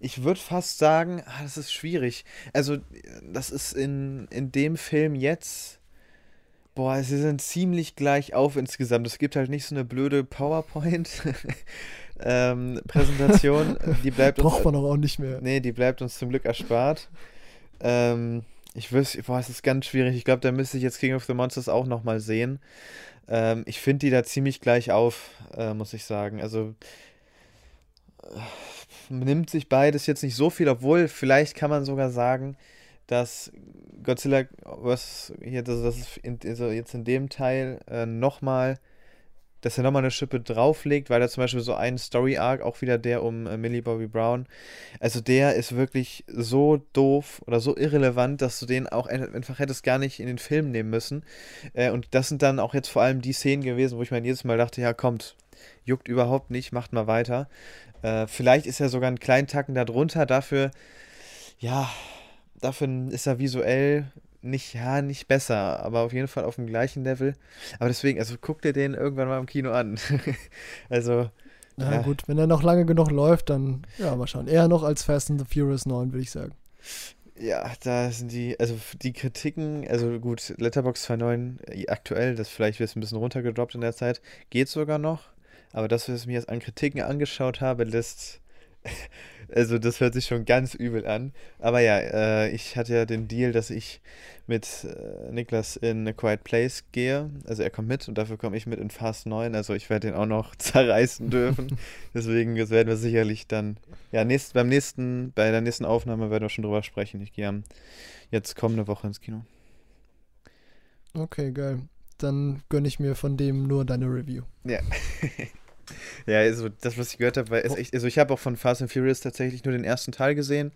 Ich würde fast sagen, ah, das ist schwierig. Also, das ist in, in dem Film jetzt. Boah, sie sind ziemlich gleich auf insgesamt. Es gibt halt nicht so eine blöde PowerPoint. *laughs* ähm, Präsentation. Die bleibt Braucht man auch nicht mehr. Nee, die bleibt uns zum Glück erspart. Ähm, ich wüsste, boah, es ist ganz schwierig. Ich glaube, da müsste ich jetzt King of the Monsters auch nochmal sehen. Ähm, ich finde die da ziemlich gleich auf, äh, muss ich sagen. Also äh, nimmt sich beides jetzt nicht so viel, obwohl vielleicht kann man sogar sagen, dass Godzilla, was hier, das, das ist in, also jetzt in dem Teil äh, nochmal dass er nochmal eine Schippe drauflegt, weil da zum Beispiel so ein Story-Arc, auch wieder der um äh, Millie Bobby Brown, also der ist wirklich so doof oder so irrelevant, dass du den auch einfach hättest gar nicht in den Film nehmen müssen. Äh, und das sind dann auch jetzt vor allem die Szenen gewesen, wo ich mir jedes Mal dachte, ja kommt, juckt überhaupt nicht, macht mal weiter. Äh, vielleicht ist er sogar einen kleinen Tacken darunter, dafür, ja, dafür ist er visuell nicht, ja, nicht besser, aber auf jeden Fall auf dem gleichen Level. Aber deswegen, also guck dir den irgendwann mal im Kino an. *laughs* also. Na ja. gut, wenn er noch lange genug läuft, dann, ja, mal schauen. Eher noch als Fast and the Furious 9, würde ich sagen. Ja, da sind die, also die Kritiken, also gut, Letterbox 2.9 äh, aktuell, das vielleicht wird es ein bisschen runtergedroppt in der Zeit, geht sogar noch. Aber das, was ich mir jetzt an Kritiken angeschaut habe, lässt also das hört sich schon ganz übel an. Aber ja, äh, ich hatte ja den Deal, dass ich mit äh, Niklas in A Quiet Place gehe. Also er kommt mit und dafür komme ich mit in Fast 9. Also ich werde den auch noch *laughs* zerreißen dürfen. *laughs* Deswegen das werden wir sicherlich dann, ja, nächst, beim nächsten, bei der nächsten Aufnahme werden wir schon drüber sprechen. Ich gehe jetzt kommende Woche ins Kino. Okay, geil. Dann gönne ich mir von dem nur deine Review. Ja. *laughs* Ja, also das, was ich gehört habe, war ist echt. Also ich habe auch von Fast and Furious tatsächlich nur den ersten Teil gesehen.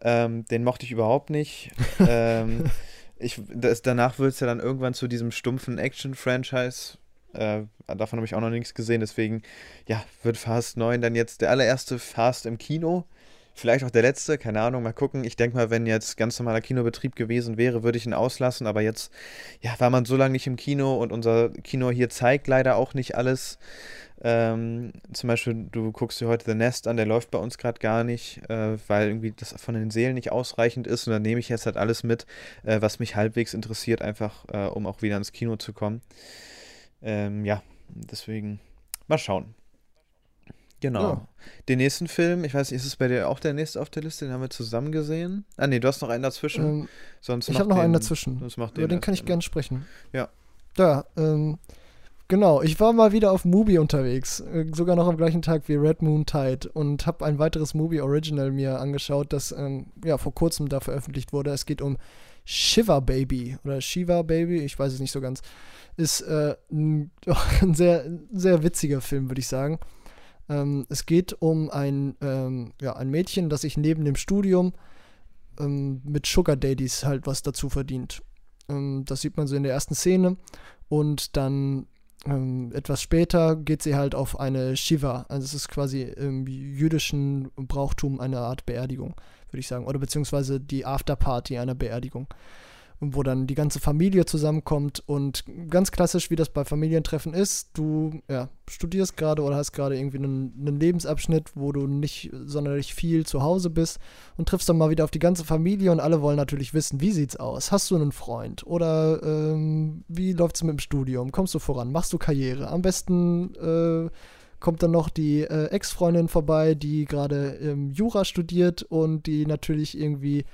Ähm, den mochte ich überhaupt nicht. *laughs* ähm, ich, das, danach wird es ja dann irgendwann zu diesem stumpfen Action-Franchise. Äh, davon habe ich auch noch nichts gesehen. Deswegen, ja, wird Fast 9 dann jetzt der allererste Fast im Kino. Vielleicht auch der letzte, keine Ahnung, mal gucken. Ich denke mal, wenn jetzt ganz normaler Kinobetrieb gewesen wäre, würde ich ihn auslassen. Aber jetzt, ja, war man so lange nicht im Kino und unser Kino hier zeigt leider auch nicht alles. Ähm, zum Beispiel, du guckst dir heute The Nest an, der läuft bei uns gerade gar nicht, äh, weil irgendwie das von den Seelen nicht ausreichend ist. Und dann nehme ich jetzt halt alles mit, äh, was mich halbwegs interessiert, einfach äh, um auch wieder ins Kino zu kommen. Ähm, ja, deswegen mal schauen. Genau. Ja. Den nächsten Film, ich weiß nicht, ist es bei dir auch der nächste auf der Liste? Den haben wir zusammen gesehen. Ah, nee, du hast noch einen dazwischen. Ähm, Sonst ich habe noch den, einen dazwischen. Sonst macht Über den, den kann ich gerne sprechen. Ja. Da, ähm, Genau, ich war mal wieder auf Mubi unterwegs, äh, sogar noch am gleichen Tag wie Red Moon Tide und habe ein weiteres Mubi Original mir angeschaut, das ähm, ja vor kurzem da veröffentlicht wurde. Es geht um Shiva Baby oder Shiva Baby, ich weiß es nicht so ganz. Ist äh, ein, *laughs* ein, sehr, sehr witziger Film, würde ich sagen. Ähm, es geht um ein, ähm, ja, ein Mädchen, das sich neben dem Studium ähm, mit Sugar Daddies halt was dazu verdient. Ähm, das sieht man so in der ersten Szene. Und dann ähm, etwas später geht sie halt auf eine Shiva. Also es ist quasi im jüdischen Brauchtum eine Art Beerdigung, würde ich sagen. Oder beziehungsweise die Afterparty einer Beerdigung. Wo dann die ganze Familie zusammenkommt und ganz klassisch, wie das bei Familientreffen ist, du ja, studierst gerade oder hast gerade irgendwie einen, einen, Lebensabschnitt, wo du nicht sonderlich viel zu Hause bist und triffst dann mal wieder auf die ganze Familie und alle wollen natürlich wissen, wie sieht's aus? Hast du einen Freund? Oder ähm, wie läuft's mit dem Studium? Kommst du voran? Machst du Karriere? Am besten äh, kommt dann noch die äh, Ex-Freundin vorbei, die gerade ähm, Jura studiert und die natürlich irgendwie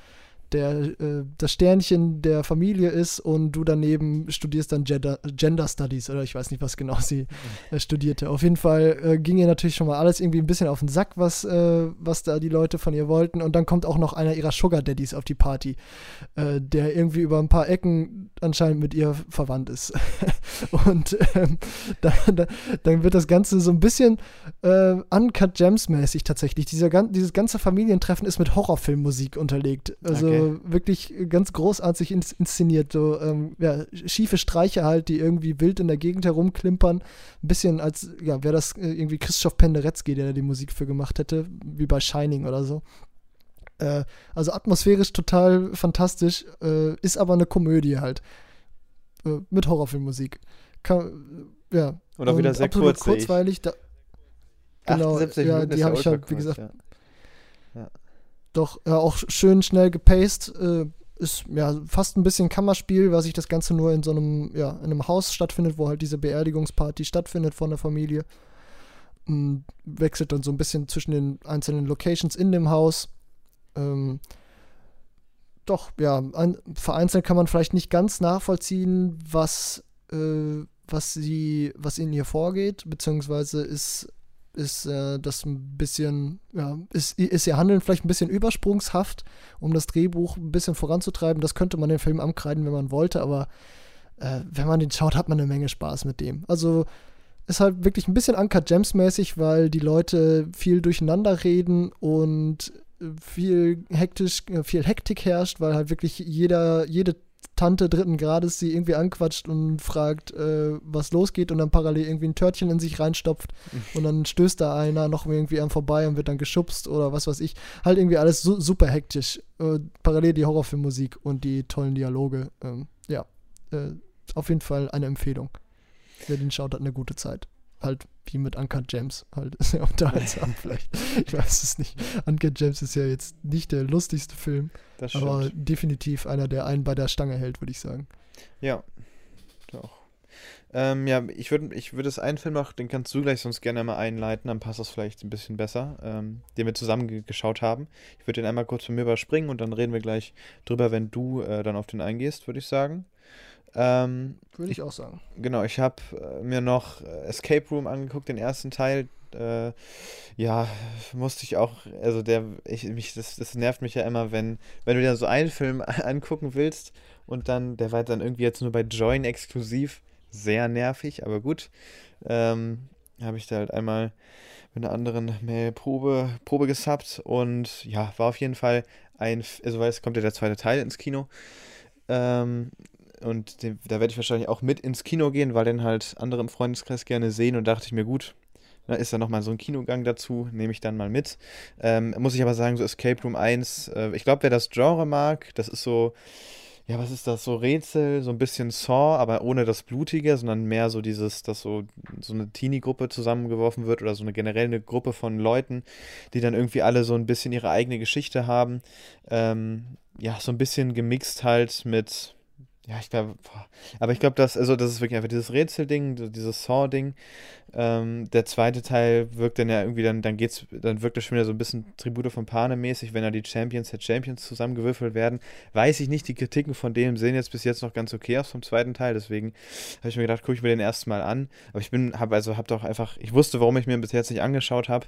der äh, das Sternchen der Familie ist und du daneben studierst dann Gender, Gender Studies oder ich weiß nicht, was genau sie äh, studierte. Auf jeden Fall äh, ging ihr natürlich schon mal alles irgendwie ein bisschen auf den Sack, was, äh, was da die Leute von ihr wollten. Und dann kommt auch noch einer ihrer Sugar Daddies auf die Party, äh, der irgendwie über ein paar Ecken anscheinend mit ihr verwandt ist. *laughs* und ähm, *laughs* da, da, dann wird das Ganze so ein bisschen äh, Uncut Gems mäßig tatsächlich. Dieser, dieses ganze Familientreffen ist mit Horrorfilmmusik unterlegt. Also okay wirklich ganz großartig ins inszeniert. So ähm, ja, schiefe Streiche halt, die irgendwie wild in der Gegend herumklimpern. Ein bisschen als, ja, wäre das äh, irgendwie Christoph Penderecki, der da die Musik für gemacht hätte, wie bei Shining oder so. Äh, also atmosphärisch total fantastisch, äh, ist aber eine Komödie halt. Mit Horrorfilmmusik. Kann, ja. Oder wieder sehr kurz, kurzweilig. Da, genau, ja, die habe ich halt, wie gesagt. Ja. Doch ja, auch schön schnell gepaced. Äh, ist ja fast ein bisschen Kammerspiel, weil sich das Ganze nur in so einem, ja, in einem Haus stattfindet, wo halt diese Beerdigungsparty stattfindet von der Familie. Ähm, wechselt dann so ein bisschen zwischen den einzelnen Locations in dem Haus. Ähm, doch, ja, ein, vereinzelt kann man vielleicht nicht ganz nachvollziehen, was, äh, was sie, was in ihr vorgeht, beziehungsweise ist ist äh, das ein bisschen, ja, ist, ist ihr Handeln vielleicht ein bisschen übersprungshaft, um das Drehbuch ein bisschen voranzutreiben. Das könnte man den Film ankreiden, wenn man wollte, aber äh, wenn man den schaut, hat man eine Menge Spaß mit dem. Also ist halt wirklich ein bisschen Uncut Gems mäßig, weil die Leute viel durcheinander reden und viel hektisch, viel Hektik herrscht, weil halt wirklich jeder, jede Tante dritten Grades sie irgendwie anquatscht und fragt, äh, was losgeht und dann parallel irgendwie ein Törtchen in sich reinstopft *laughs* und dann stößt da einer noch irgendwie an vorbei und wird dann geschubst oder was weiß ich. Halt irgendwie alles su super hektisch. Äh, parallel die Horrorfilmmusik und die tollen Dialoge. Ähm, ja, äh, auf jeden Fall eine Empfehlung. Wer den schaut, hat eine gute Zeit halt wie mit Uncut Gems. Halt *laughs* ist ja unterhaltsam *laughs* vielleicht. Ich weiß es nicht. Uncut Gems ist ja jetzt nicht der lustigste Film, aber definitiv einer, der einen bei der Stange hält, würde ich sagen. Ja, doch. Ähm, ja, ich würde ich würd das einen Film noch, den kannst du gleich sonst gerne mal einleiten, dann passt das vielleicht ein bisschen besser, ähm, den wir zusammen geschaut haben. Ich würde den einmal kurz von mir überspringen und dann reden wir gleich drüber, wenn du äh, dann auf den eingehst, würde ich sagen. Ähm, Würde ich, ich, auch sagen. Genau, ich habe äh, mir noch äh, Escape Room angeguckt, den ersten Teil. Äh, ja, musste ich auch, also der, ich, mich, das, das nervt mich ja immer, wenn, wenn du dir so einen Film *laughs* angucken willst und dann, der war dann irgendwie jetzt nur bei Join exklusiv, sehr nervig, aber gut. Ähm, habe ich da halt einmal mit einer anderen Mail Probe, Probe gesubbt und ja, war auf jeden Fall ein, also weil es kommt ja der zweite Teil ins Kino. Ähm, und den, da werde ich wahrscheinlich auch mit ins Kino gehen, weil den halt andere im Freundeskreis gerne sehen und dachte ich mir, gut, da ist da nochmal so ein Kinogang dazu, nehme ich dann mal mit. Ähm, muss ich aber sagen, so Escape Room 1, äh, ich glaube, wer das Genre mag, das ist so, ja, was ist das, so Rätsel, so ein bisschen Saw, aber ohne das Blutige, sondern mehr so dieses, dass so, so eine Teenie-Gruppe zusammengeworfen wird oder so eine generell eine Gruppe von Leuten, die dann irgendwie alle so ein bisschen ihre eigene Geschichte haben. Ähm, ja, so ein bisschen gemixt halt mit, ja, ich glaube, aber ich glaube, dass, also das ist wirklich einfach dieses Rätselding, dieses Saw-Ding. Ähm, der zweite Teil wirkt dann ja irgendwie, dann, dann geht's, dann wirkt das schon wieder so ein bisschen Tribute von Pane-mäßig, wenn da die Champions der Champions zusammengewürfelt werden. Weiß ich nicht, die Kritiken von dem sehen jetzt bis jetzt noch ganz okay aus vom zweiten Teil, deswegen habe ich mir gedacht, gucke ich mir den ersten Mal an. Aber ich bin, habe also, habe doch einfach, ich wusste, warum ich mir bis jetzt nicht angeschaut habe.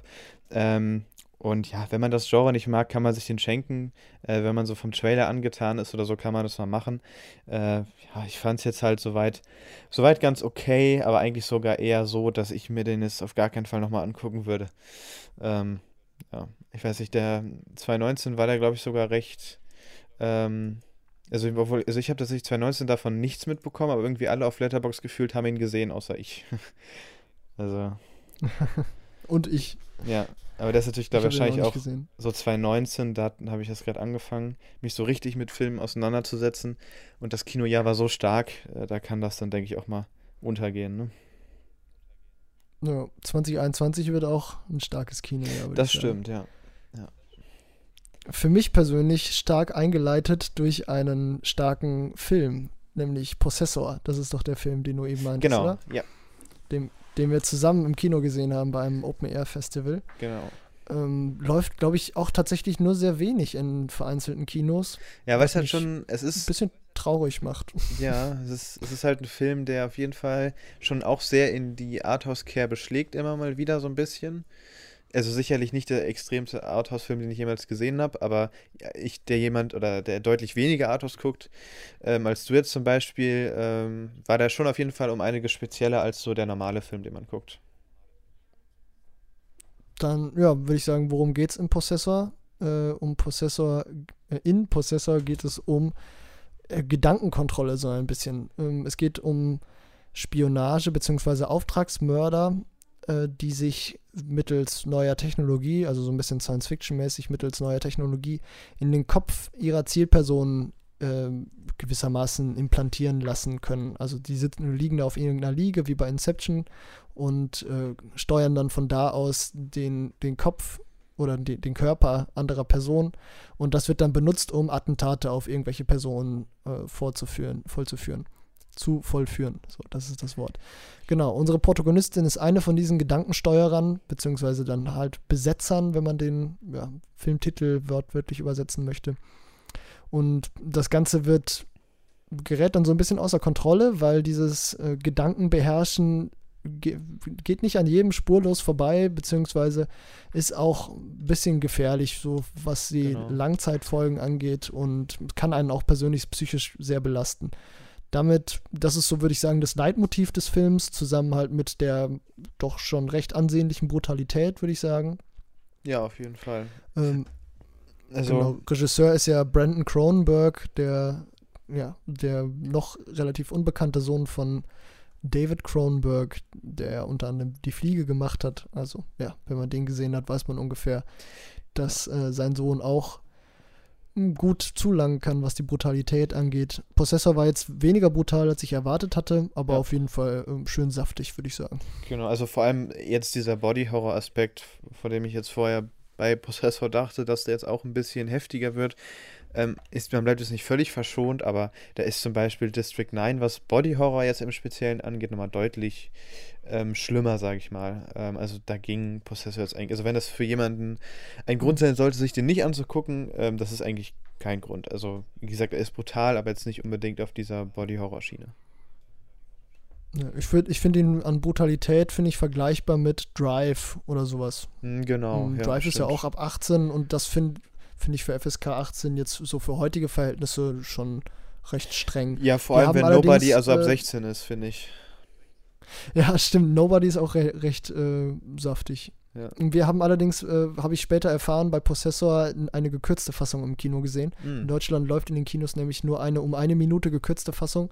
Ähm, und ja, wenn man das Genre nicht mag, kann man sich den schenken. Äh, wenn man so vom Trailer angetan ist oder so, kann man das mal machen. Äh, ja, ich fand es jetzt halt soweit, soweit ganz okay, aber eigentlich sogar eher so, dass ich mir den jetzt auf gar keinen Fall nochmal angucken würde. Ähm, ja, ich weiß nicht, der 2019 war der, glaube ich, sogar recht. Ähm, also, obwohl, also ich habe tatsächlich 2019 davon nichts mitbekommen, aber irgendwie alle auf Letterbox gefühlt haben ihn gesehen, außer ich. *laughs* also. *laughs* und ich. Ja, aber das ist natürlich, glaube ich, wahrscheinlich auch gesehen. so 2019, da habe ich das gerade angefangen, mich so richtig mit Filmen auseinanderzusetzen. Und das Kinojahr war so stark, äh, da kann das dann, denke ich, auch mal untergehen. Ne? Ja, 2021 wird auch ein starkes Kinojahr. Das stimmt, ja. ja. Für mich persönlich stark eingeleitet durch einen starken Film, nämlich Possessor. Das ist doch der Film, den du eben meintest, genau, oder? ja. Dem, den wir zusammen im Kino gesehen haben bei einem Open-Air-Festival. Genau. Ähm, läuft, glaube ich, auch tatsächlich nur sehr wenig in vereinzelten Kinos. Ja, weil es halt schon, es ist. Ein bisschen traurig macht. Ja, es ist, es ist halt ein Film, der auf jeden Fall schon auch sehr in die Arthouse-Kerbe schlägt, immer mal wieder so ein bisschen. Also sicherlich nicht der extremste Arthouse-Film, den ich jemals gesehen habe, aber ich, der jemand oder der deutlich weniger Arthouse guckt, ähm, als du jetzt zum Beispiel, ähm, war der schon auf jeden Fall um einiges spezieller als so der normale Film, den man guckt. Dann, ja, würde ich sagen, worum geht es im Possessor? Äh, um Possessor, äh, in Possessor geht es um äh, Gedankenkontrolle so ein bisschen. Ähm, es geht um Spionage bzw. Auftragsmörder, äh, die sich mittels neuer Technologie, also so ein bisschen Science-Fiction-mäßig, mittels neuer Technologie in den Kopf ihrer Zielpersonen äh, gewissermaßen implantieren lassen können. Also die sitzen, liegen da auf irgendeiner Liege, wie bei Inception, und äh, steuern dann von da aus den, den Kopf oder die, den Körper anderer Personen und das wird dann benutzt, um Attentate auf irgendwelche Personen äh, vorzuführen, vollzuführen. Zu vollführen. So, das ist das Wort. Genau, unsere Protagonistin ist eine von diesen Gedankensteuerern, beziehungsweise dann halt Besetzern, wenn man den ja, Filmtitel wortwörtlich übersetzen möchte. Und das Ganze wird gerät dann so ein bisschen außer Kontrolle, weil dieses äh, Gedankenbeherrschen geht nicht an jedem spurlos vorbei, beziehungsweise ist auch ein bisschen gefährlich, so was die genau. Langzeitfolgen angeht und kann einen auch persönlich psychisch sehr belasten. Damit, das ist so, würde ich sagen, das Leitmotiv des Films, zusammen halt mit der doch schon recht ansehnlichen Brutalität, würde ich sagen. Ja, auf jeden Fall. Ähm, also, genau, Regisseur ist ja Brandon Cronenberg, der, ja, der noch relativ unbekannte Sohn von David Cronenberg, der unter anderem die Fliege gemacht hat. Also ja, wenn man den gesehen hat, weiß man ungefähr, dass äh, sein Sohn auch gut zulangen kann, was die Brutalität angeht. Possessor war jetzt weniger brutal, als ich erwartet hatte, aber ja. auf jeden Fall äh, schön saftig, würde ich sagen. Genau, also vor allem jetzt dieser Body-Horror-Aspekt, von dem ich jetzt vorher bei *laughs* Possessor dachte, dass der jetzt auch ein bisschen heftiger wird, ähm, ist, man bleibt jetzt nicht völlig verschont, aber da ist zum Beispiel District 9, was Body Horror jetzt im Speziellen angeht, nochmal deutlich ähm, schlimmer, sage ich mal. Ähm, also da ging Possessor jetzt eigentlich, also wenn das für jemanden ein Grund sein sollte, sich den nicht anzugucken, ähm, das ist eigentlich kein Grund. Also wie gesagt, er ist brutal, aber jetzt nicht unbedingt auf dieser Body Horror Schiene. Ja, ich ich finde ihn an Brutalität, finde ich, vergleichbar mit Drive oder sowas. Hm, genau. Um, hm, Drive ja, ist ja auch ab 18 und das finde finde ich für FSK 18 jetzt so für heutige Verhältnisse schon recht streng. Ja, vor allem, wenn Nobody also ab äh, 16 ist, finde ich. Ja, *laughs* stimmt. Nobody ist auch re recht äh, saftig. Ja. Wir haben allerdings, äh, habe ich später erfahren, bei Possessor eine gekürzte Fassung im Kino gesehen. Mhm. In Deutschland läuft in den Kinos nämlich nur eine um eine Minute gekürzte Fassung.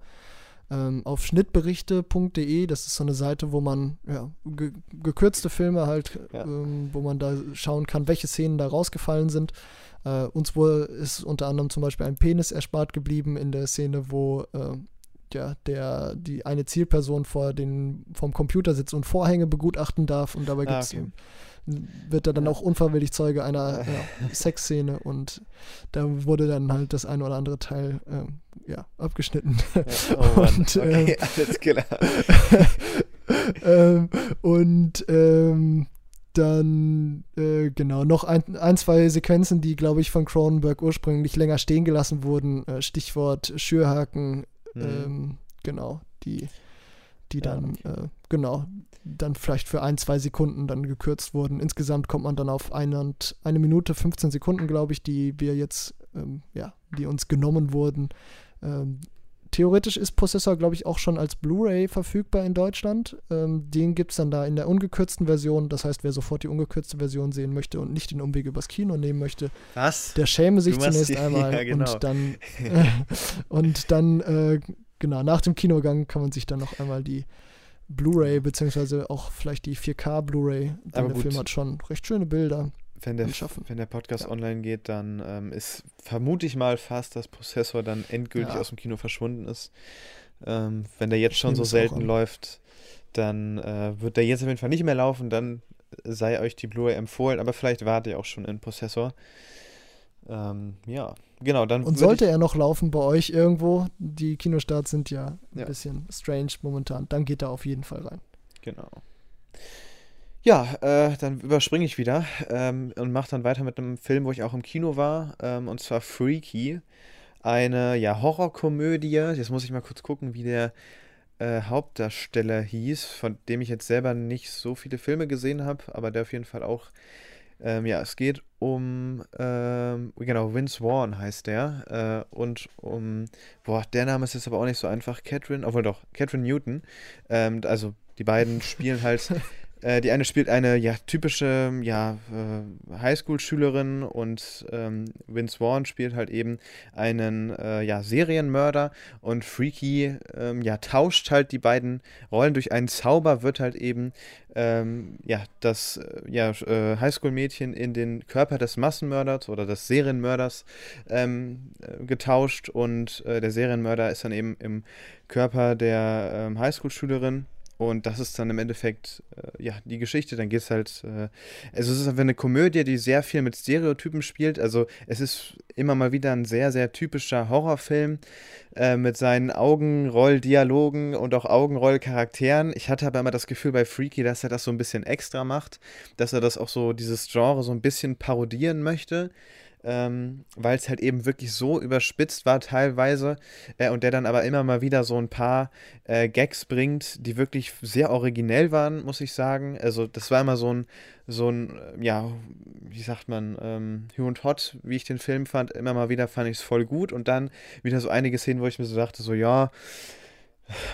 Ähm, auf schnittberichte.de, das ist so eine Seite, wo man ja, ge gekürzte Filme halt, ja. ähm, wo man da schauen kann, welche Szenen da rausgefallen sind. Äh, uns wohl ist unter anderem zum Beispiel ein Penis erspart geblieben in der Szene, wo äh, ja, der, die eine Zielperson vor den, vom Computer sitzt und Vorhänge begutachten darf und dabei ah, okay. wird er dann auch unfreiwillig Zeuge einer *laughs* ja, Sexszene und da wurde dann halt das eine oder andere Teil äh, ja, abgeschnitten. Ja, oh *laughs* und, okay, ähm, *laughs* alles klar. ähm, und ähm, dann, äh, genau, noch ein, ein, zwei Sequenzen, die, glaube ich, von Cronenberg ursprünglich länger stehen gelassen wurden. Äh, Stichwort Schürhaken, mhm. ähm, genau, die, die ja, dann, okay. äh, genau, dann vielleicht für ein, zwei Sekunden dann gekürzt wurden. Insgesamt kommt man dann auf eine, eine Minute 15 Sekunden, glaube ich, die wir jetzt, ähm, ja, die uns genommen wurden. Ähm, theoretisch ist Possessor, glaube ich, auch schon als Blu-ray verfügbar in Deutschland. Ähm, den gibt es dann da in der ungekürzten Version. Das heißt, wer sofort die ungekürzte Version sehen möchte und nicht den Umweg übers Kino nehmen möchte, Was? der schäme sich zunächst die, *laughs* einmal. Ja, genau. Und dann, äh, *laughs* und dann äh, genau, nach dem Kinogang kann man sich dann noch einmal die Blu-ray, beziehungsweise auch vielleicht die 4K Blu-ray. Der gut. Film hat schon recht schöne Bilder. Wenn der, wenn der Podcast ja. online geht, dann ähm, ist vermute ich mal fast, dass Prozessor dann endgültig ja. aus dem Kino verschwunden ist. Ähm, wenn der jetzt schon so selten läuft, dann äh, wird der jetzt auf jeden Fall nicht mehr laufen. Dann sei euch die Blu-ray empfohlen, aber vielleicht warte ihr auch schon in Prozessor. Ähm, ja, genau. Dann Und sollte er noch laufen bei euch irgendwo, die Kinostarts sind ja ein ja. bisschen strange momentan, dann geht er auf jeden Fall rein. Genau. Ja, äh, dann überspringe ich wieder ähm, und mache dann weiter mit einem Film, wo ich auch im Kino war, ähm, und zwar Freaky. Eine ja, Horrorkomödie. Jetzt muss ich mal kurz gucken, wie der äh, Hauptdarsteller hieß, von dem ich jetzt selber nicht so viele Filme gesehen habe, aber der auf jeden Fall auch ähm, ja, es geht um, ähm, genau, Vince Vaughn heißt der. Äh, und um, boah, der Name ist jetzt aber auch nicht so einfach. Catherine, obwohl doch, Catherine Newton. Ähm, also die beiden spielen halt *laughs* die eine spielt eine ja, typische ja, äh, Highschool-Schülerin und ähm, Vince Vaughn spielt halt eben einen äh, ja, Serienmörder und Freaky ähm, ja, tauscht halt die beiden Rollen. Durch einen Zauber wird halt eben ähm, ja, das äh, ja, äh, Highschool-Mädchen in den Körper des Massenmörders oder des Serienmörders ähm, äh, getauscht und der Serienmörder ist dann eben im Körper der ähm, Highschool-Schülerin und das ist dann im Endeffekt, äh, ja, die Geschichte. Dann geht es halt, äh, also es ist einfach eine Komödie, die sehr viel mit Stereotypen spielt. Also es ist immer mal wieder ein sehr, sehr typischer Horrorfilm äh, mit seinen Augenroll-Dialogen und auch Augenroll-Charakteren. Ich hatte aber immer das Gefühl bei Freaky, dass er das so ein bisschen extra macht, dass er das auch so, dieses Genre so ein bisschen parodieren möchte ähm, weil es halt eben wirklich so überspitzt war teilweise äh, und der dann aber immer mal wieder so ein paar äh, Gags bringt, die wirklich sehr originell waren, muss ich sagen. Also das war immer so ein, so ein, äh, ja, wie sagt man, ähm, Hugh und Hot, wie ich den Film fand, immer mal wieder fand ich es voll gut und dann wieder so einige Szenen, wo ich mir so dachte, so ja,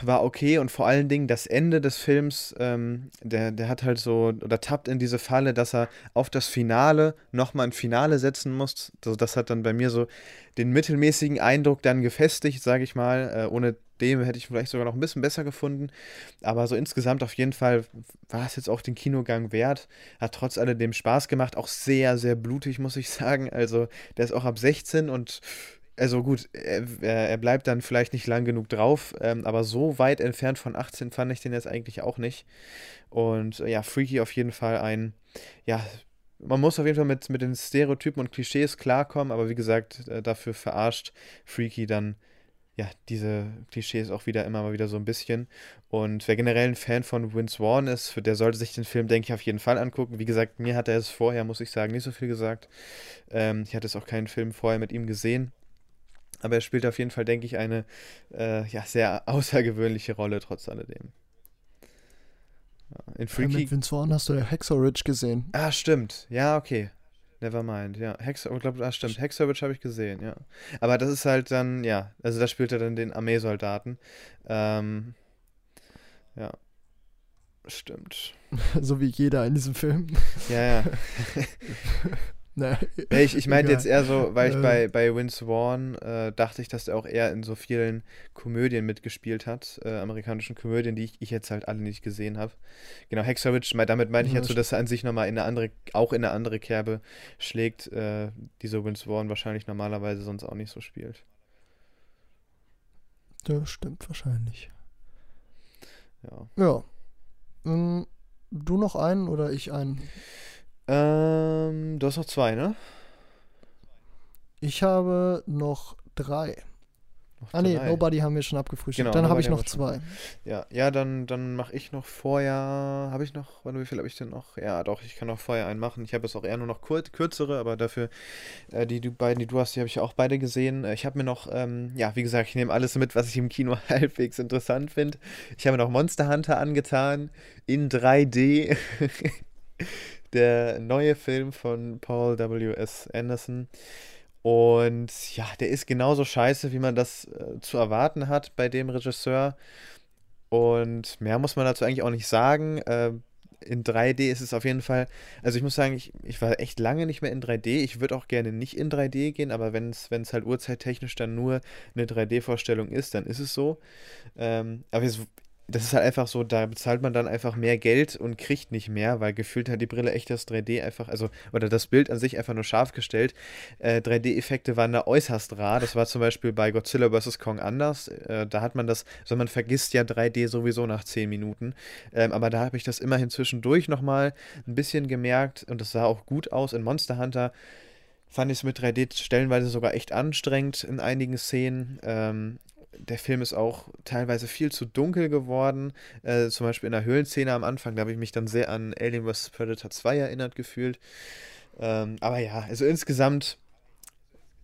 war okay und vor allen Dingen das Ende des Films, ähm, der, der hat halt so, oder tappt in diese Falle, dass er auf das Finale nochmal ein Finale setzen muss. Also das hat dann bei mir so den mittelmäßigen Eindruck dann gefestigt, sage ich mal. Äh, ohne dem hätte ich vielleicht sogar noch ein bisschen besser gefunden. Aber so insgesamt auf jeden Fall war es jetzt auch den Kinogang wert. Hat trotz alledem Spaß gemacht. Auch sehr, sehr blutig, muss ich *laughs* sagen. Also der ist auch ab 16 und also gut, er, er, bleibt dann vielleicht nicht lang genug drauf, ähm, aber so weit entfernt von 18 fand ich den jetzt eigentlich auch nicht. Und äh, ja, Freaky auf jeden Fall ein, ja, man muss auf jeden Fall mit, mit den Stereotypen und Klischees klarkommen, aber wie gesagt, äh, dafür verarscht Freaky dann ja, diese Klischees auch wieder immer mal wieder so ein bisschen. Und wer generell ein Fan von Vince Vaughn ist, der sollte sich den Film, denke ich, auf jeden Fall angucken. Wie gesagt, mir hat er es vorher, muss ich sagen, nicht so viel gesagt. Ähm, ich hatte es auch keinen Film vorher mit ihm gesehen. Aber er spielt auf jeden Fall, denke ich, eine äh, ja, sehr außergewöhnliche Rolle trotz alledem. In Freaky. Ja, mit Vince Vaughn hast du ja Hexorich gesehen. Ah, stimmt. Ja, okay. Nevermind, ja. Hexer, ich glaube, ah, stimmt. Hexorich habe ich gesehen, ja. Aber das ist halt dann, ja, also da spielt er dann den Armeesoldaten. Ähm, ja. Stimmt. *laughs* so wie jeder in diesem Film. Ja, ja. *laughs* Ne, ich ich meinte jetzt eher so, weil ich bei, äh. bei Vince Vaughn äh, dachte ich, dass er auch eher in so vielen Komödien mitgespielt hat, äh, amerikanischen Komödien, die ich, ich, jetzt halt alle nicht gesehen habe. Genau, Hexerwitch, damit meine ich jetzt so, dass er an sich nochmal in eine andere, auch in eine andere Kerbe schlägt, äh, die so Vince Vaughn wahrscheinlich normalerweise sonst auch nicht so spielt. Das stimmt wahrscheinlich. Ja. Ja. Ähm, du noch einen oder ich einen? Ähm, du hast noch zwei, ne? Ich habe noch drei. Noch ah ne, Nobody haben wir schon abgefrühstückt. Genau, dann habe ich noch zwei. Ja, ja, dann, dann mache ich noch vorher. Habe ich noch, warte, wie viel habe ich denn noch? Ja, doch, ich kann noch vorher einen machen. Ich habe jetzt auch eher nur noch kur kürzere, aber dafür, äh, die, die beiden, die du hast, die habe ich auch beide gesehen. Äh, ich habe mir noch, ähm, ja, wie gesagt, ich nehme alles mit, was ich im Kino *laughs* halbwegs interessant finde. Ich habe mir noch Monster Hunter angetan in 3D. *laughs* der neue Film von Paul W.S. Anderson. Und ja, der ist genauso scheiße, wie man das äh, zu erwarten hat bei dem Regisseur. Und mehr muss man dazu eigentlich auch nicht sagen. Äh, in 3D ist es auf jeden Fall, also ich muss sagen, ich, ich war echt lange nicht mehr in 3D. Ich würde auch gerne nicht in 3D gehen, aber wenn es halt urzeittechnisch dann nur eine 3D-Vorstellung ist, dann ist es so. Ähm, aber jetzt das ist halt einfach so, da bezahlt man dann einfach mehr Geld und kriegt nicht mehr, weil gefühlt hat die Brille echt das 3D einfach, also, oder das Bild an sich einfach nur scharf gestellt. Äh, 3D-Effekte waren da äußerst rar. Das war zum Beispiel bei Godzilla vs. Kong anders. Äh, da hat man das, also man vergisst ja 3D sowieso nach 10 Minuten. Ähm, aber da habe ich das immerhin zwischendurch nochmal ein bisschen gemerkt und das sah auch gut aus. In Monster Hunter fand ich es mit 3D stellenweise sogar echt anstrengend in einigen Szenen. Ähm, der Film ist auch teilweise viel zu dunkel geworden. Äh, zum Beispiel in der Höhlenszene am Anfang, da habe ich mich dann sehr an Alien vs. Predator 2 erinnert gefühlt. Ähm, aber ja, also insgesamt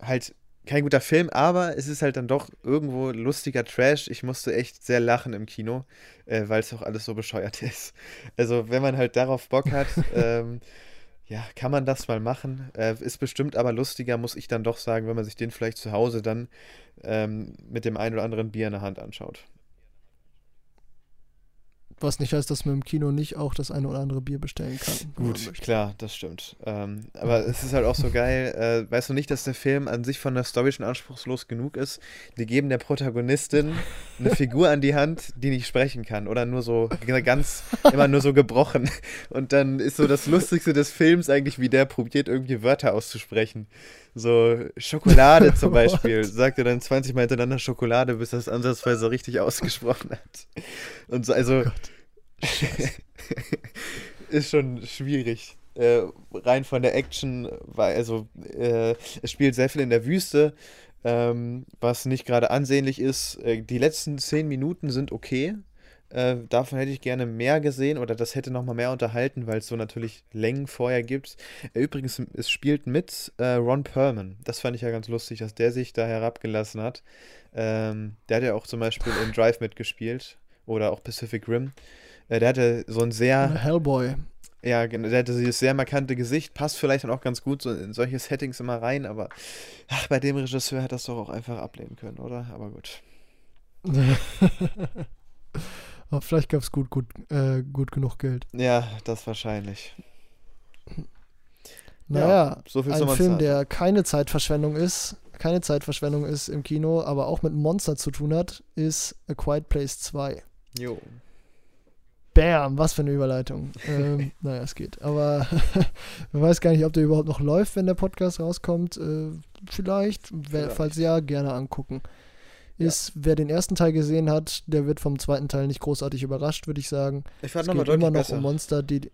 halt kein guter Film, aber es ist halt dann doch irgendwo lustiger Trash. Ich musste echt sehr lachen im Kino, äh, weil es auch alles so bescheuert *laughs* ist. Also wenn man halt darauf Bock hat, *laughs* ähm, ja, kann man das mal machen. Äh, ist bestimmt aber lustiger, muss ich dann doch sagen, wenn man sich den vielleicht zu Hause dann ähm, mit dem einen oder anderen Bier in der Hand anschaut. Was nicht heißt, dass man im Kino nicht auch das eine oder andere Bier bestellen kann. Gut, klar, das stimmt. Ähm, aber es ist halt auch so geil. Äh, weißt du nicht, dass der Film an sich von der Story schon anspruchslos genug ist? Die geben der Protagonistin eine *laughs* Figur an die Hand, die nicht sprechen kann oder nur so ganz, immer nur so gebrochen. Und dann ist so das Lustigste des Films eigentlich, wie der probiert, irgendwie Wörter auszusprechen. So Schokolade *laughs* zum Beispiel. Sagt er dann 20 Mal hintereinander Schokolade, bis er es ansatzweise richtig ausgesprochen hat. Und so, also. Oh *laughs* ist schon schwierig. Äh, rein von der Action, weil, also, äh, es spielt sehr viel in der Wüste, ähm, was nicht gerade ansehnlich ist. Äh, die letzten 10 Minuten sind okay. Äh, davon hätte ich gerne mehr gesehen oder das hätte nochmal mehr unterhalten, weil es so natürlich Längen vorher gibt. Äh, übrigens, es spielt mit äh, Ron Perlman. Das fand ich ja ganz lustig, dass der sich da herabgelassen hat. Ähm, der hat ja auch zum Beispiel in Drive mitgespielt oder auch Pacific Rim. Äh, der hatte so ein sehr. Hellboy. Ja, der hatte dieses sehr markante Gesicht, passt vielleicht dann auch ganz gut so in solche Settings immer rein, aber ach, bei dem Regisseur hätte das doch auch einfach ablehnen können, oder? Aber gut. *laughs* Aber vielleicht gab es gut, gut, äh, gut genug Geld. Ja, das wahrscheinlich. Naja, ja, so ein Film, der keine Zeitverschwendung ist, keine Zeitverschwendung ist im Kino, aber auch mit Monster zu tun hat, ist A Quiet Place 2. Jo. Bam, was für eine Überleitung. *laughs* ähm, naja, es geht. Aber *laughs* man weiß gar nicht, ob der überhaupt noch läuft, wenn der Podcast rauskommt. Äh, vielleicht, vielleicht, falls ja, gerne angucken ist, ja. wer den ersten Teil gesehen hat, der wird vom zweiten Teil nicht großartig überrascht, würde ich sagen. Ich fand es geht immer noch besser. um Monster, die.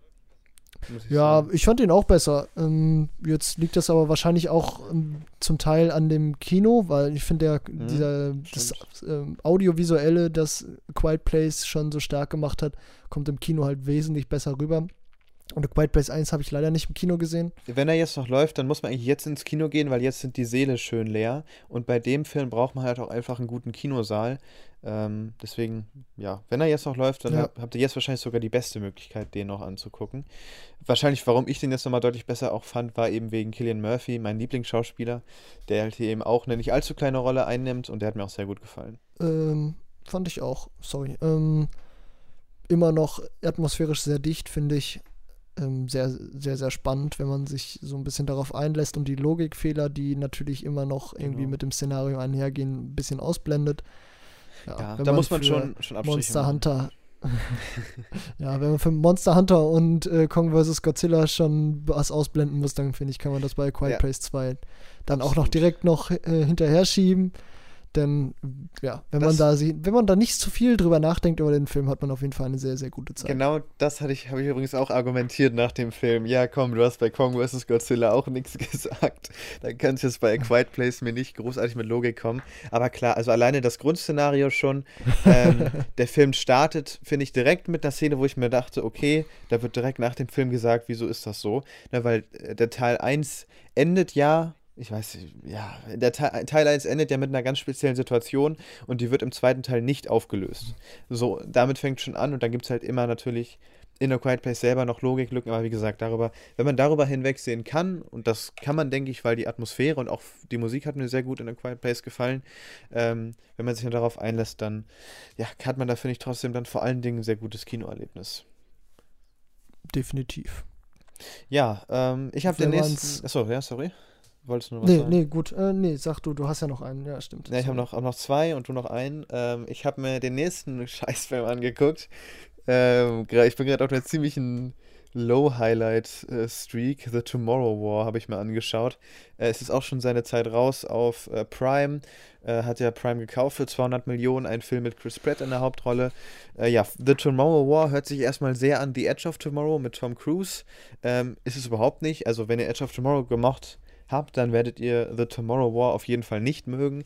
Ich ja, sagen. ich fand den auch besser. Ähm, jetzt liegt das aber wahrscheinlich auch ähm, zum Teil an dem Kino, weil ich finde, mhm, dieser das ähm, audiovisuelle, das Quiet Place schon so stark gemacht hat, kommt im Kino halt wesentlich besser rüber. Und The Quiet Place 1 habe ich leider nicht im Kino gesehen. Wenn er jetzt noch läuft, dann muss man eigentlich jetzt ins Kino gehen, weil jetzt sind die Seele schön leer. Und bei dem Film braucht man halt auch einfach einen guten Kinosaal. Ähm, deswegen, ja, wenn er jetzt noch läuft, dann ja. habt ihr jetzt wahrscheinlich sogar die beste Möglichkeit, den noch anzugucken. Wahrscheinlich, warum ich den jetzt nochmal deutlich besser auch fand, war eben wegen Killian Murphy, mein Lieblingsschauspieler, der halt hier eben auch eine nicht allzu kleine Rolle einnimmt und der hat mir auch sehr gut gefallen. Ähm, fand ich auch, sorry. Ähm, immer noch atmosphärisch sehr dicht, finde ich ähm, sehr, sehr, sehr spannend, wenn man sich so ein bisschen darauf einlässt und die Logikfehler, die natürlich immer noch irgendwie genau. mit dem Szenario einhergehen, ein bisschen ausblendet. Ja, ja da muss man schon, schon Monster Hunter. *laughs* *laughs* ja, wenn man für Monster Hunter und äh, Kong vs. Godzilla schon was ausblenden muss, dann finde ich, kann man das bei Quiet ja. Place 2 dann auch noch direkt noch äh, hinterher schieben. Denn ja, wenn das, man da sieht, wenn man da nicht zu viel drüber nachdenkt über den Film, hat man auf jeden Fall eine sehr, sehr gute Zeit. Genau das hatte ich, habe ich übrigens auch argumentiert nach dem Film. Ja, komm, du hast bei Kong vs. Godzilla auch nichts *laughs* gesagt. Dann kann ich jetzt bei A Quiet Place mir nicht großartig mit Logik kommen. Aber klar, also alleine das Grundszenario schon. Ähm, *laughs* der Film startet, finde ich, direkt mit einer Szene, wo ich mir dachte, okay, da wird direkt nach dem Film gesagt, wieso ist das so? Na, weil äh, der Teil 1 endet ja ich weiß, ja, der Teil, Teil 1 endet ja mit einer ganz speziellen Situation und die wird im zweiten Teil nicht aufgelöst. So, damit fängt schon an und dann gibt es halt immer natürlich in A Quiet Place selber noch Logiklücken, aber wie gesagt, darüber, wenn man darüber hinwegsehen kann, und das kann man, denke ich, weil die Atmosphäre und auch die Musik hat mir sehr gut in A Quiet Place gefallen, ähm, wenn man sich dann darauf einlässt, dann ja, hat man da, finde ich, trotzdem dann vor allen Dingen ein sehr gutes Kinoerlebnis. Definitiv. Ja, ähm, ich habe den nächsten. Achso, ja, sorry. Wolltest du noch was nee, sagen? Nee, gut. Äh, nee, sag du, du hast ja noch einen. Ja, stimmt. Ja, ich habe noch, hab noch zwei und du noch einen. Ähm, ich habe mir den nächsten *laughs* Scheißfilm angeguckt. Ähm, ich bin gerade auf einer ziemlichen Low-Highlight-Streak, äh, The Tomorrow War, habe ich mir angeschaut. Äh, es ist auch schon seine Zeit raus auf äh, Prime. Äh, hat ja Prime gekauft für 200 Millionen. Ein Film mit Chris Pratt in der Hauptrolle. Äh, ja, The Tomorrow War hört sich erstmal sehr an The Edge of Tomorrow mit Tom Cruise. Ähm, ist es überhaupt nicht. Also, wenn ihr Edge of Tomorrow gemocht habt, dann werdet ihr The Tomorrow War auf jeden Fall nicht mögen.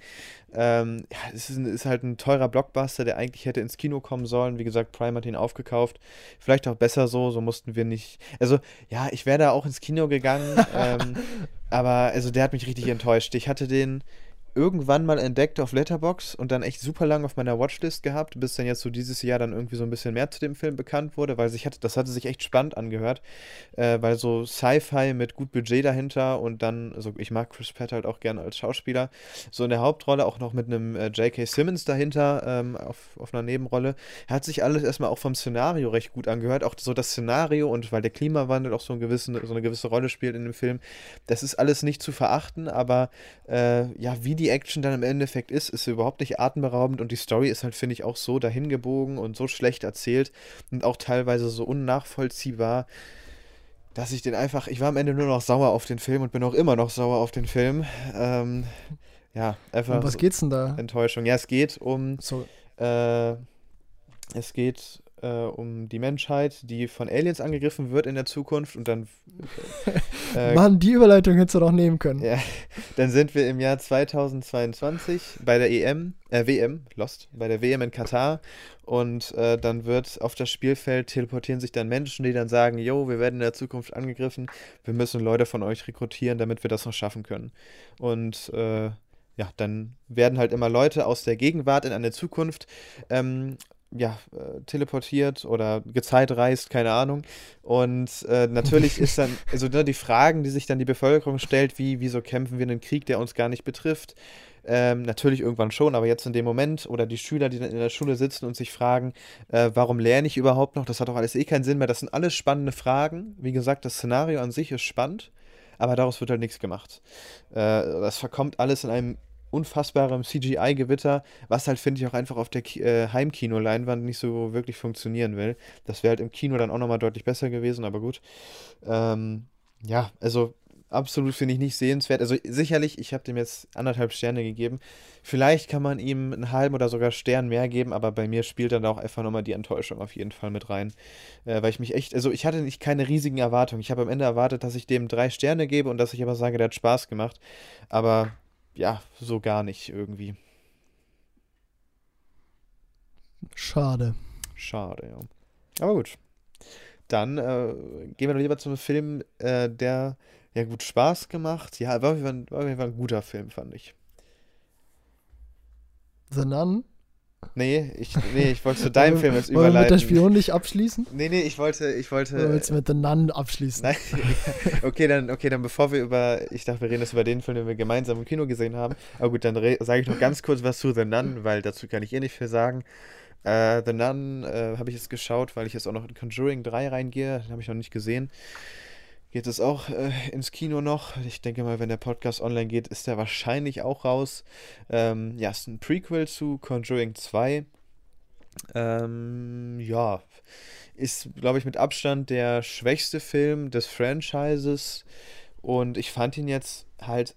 Ähm, ja, es ist, ist, halt ein teurer Blockbuster, der eigentlich hätte ins Kino kommen sollen. Wie gesagt, Prime hat ihn aufgekauft. Vielleicht auch besser so, so mussten wir nicht. Also, ja, ich wäre da auch ins Kino gegangen. *laughs* ähm, aber also der hat mich richtig enttäuscht. Ich hatte den irgendwann mal entdeckt auf Letterbox und dann echt super lang auf meiner Watchlist gehabt, bis dann jetzt so dieses Jahr dann irgendwie so ein bisschen mehr zu dem Film bekannt wurde, weil sich hatte, das hatte sich echt spannend angehört, äh, weil so Sci-Fi mit gut Budget dahinter und dann, also ich mag Chris Pratt halt auch gerne als Schauspieler, so in der Hauptrolle auch noch mit einem äh, J.K. Simmons dahinter ähm, auf, auf einer Nebenrolle, hat sich alles erstmal auch vom Szenario recht gut angehört, auch so das Szenario und weil der Klimawandel auch so, einen gewissen, so eine gewisse Rolle spielt in dem Film, das ist alles nicht zu verachten, aber äh, ja, wie die die Action dann im Endeffekt ist, ist überhaupt nicht atemberaubend und die Story ist halt, finde ich, auch so dahingebogen und so schlecht erzählt und auch teilweise so unnachvollziehbar, dass ich den einfach, ich war am Ende nur noch sauer auf den Film und bin auch immer noch sauer auf den Film. Ähm, ja, einfach. Um was geht's denn da? Enttäuschung. Ja, es geht um. So. Äh, es geht äh, um die Menschheit, die von Aliens angegriffen wird in der Zukunft und dann. *laughs* Äh, Mann, die Überleitung hättest du doch nehmen können. Ja, *laughs* dann sind wir im Jahr 2022 bei der EM, äh, WM, Lost, bei der WM in Katar und äh, dann wird auf das Spielfeld teleportieren sich dann Menschen, die dann sagen, jo, wir werden in der Zukunft angegriffen, wir müssen Leute von euch rekrutieren, damit wir das noch schaffen können. Und äh, ja, dann werden halt immer Leute aus der Gegenwart in eine Zukunft ähm, ja, äh, teleportiert oder gezeitreist, keine Ahnung. Und äh, natürlich ist dann, *laughs* also ne, die Fragen, die sich dann die Bevölkerung stellt, wie, wieso kämpfen wir einen Krieg, der uns gar nicht betrifft? Ähm, natürlich irgendwann schon, aber jetzt in dem Moment oder die Schüler, die dann in der Schule sitzen und sich fragen, äh, warum lerne ich überhaupt noch? Das hat doch alles eh keinen Sinn mehr. Das sind alles spannende Fragen. Wie gesagt, das Szenario an sich ist spannend, aber daraus wird halt nichts gemacht. Äh, das verkommt alles in einem unfassbarem CGI-Gewitter, was halt, finde ich, auch einfach auf der äh, Heimkino-Leinwand nicht so wirklich funktionieren will. Das wäre halt im Kino dann auch nochmal deutlich besser gewesen, aber gut. Ähm, ja, also absolut finde ich nicht sehenswert. Also sicherlich, ich habe dem jetzt anderthalb Sterne gegeben. Vielleicht kann man ihm einen halben oder sogar Stern mehr geben, aber bei mir spielt dann auch einfach nochmal die Enttäuschung auf jeden Fall mit rein. Äh, weil ich mich echt, also ich hatte nicht keine riesigen Erwartungen. Ich habe am Ende erwartet, dass ich dem drei Sterne gebe und dass ich aber sage, der hat Spaß gemacht. Aber ja, so gar nicht irgendwie. Schade. Schade, ja. Aber gut. Dann äh, gehen wir doch lieber zum Film, äh, der ja gut Spaß gemacht. Ja, war auf jeden Fall ein guter Film, fand ich. The Nun? Nee, ich, nee, ich wollte zu deinem Film jetzt überleiten. Wollen wir mit der Spion nicht abschließen? Nee, nee, ich wollte, ich wollte. Willst du mit The Nun abschließen? Nein, *laughs* okay, dann, okay, dann bevor wir über, ich dachte, wir reden jetzt über den Film, den wir gemeinsam im Kino gesehen haben. Aber gut, dann sage ich noch ganz kurz was zu The Nun, weil dazu kann ich eh nicht viel sagen. Äh, The Nun äh, habe ich jetzt geschaut, weil ich jetzt auch noch in Conjuring 3 reingehe. Den habe ich noch nicht gesehen geht es auch äh, ins Kino noch. Ich denke mal, wenn der Podcast online geht, ist der wahrscheinlich auch raus. Ähm, ja, ist ein Prequel zu Conjuring 2. Ähm, ja, ist, glaube ich, mit Abstand der schwächste Film des Franchises. Und ich fand ihn jetzt halt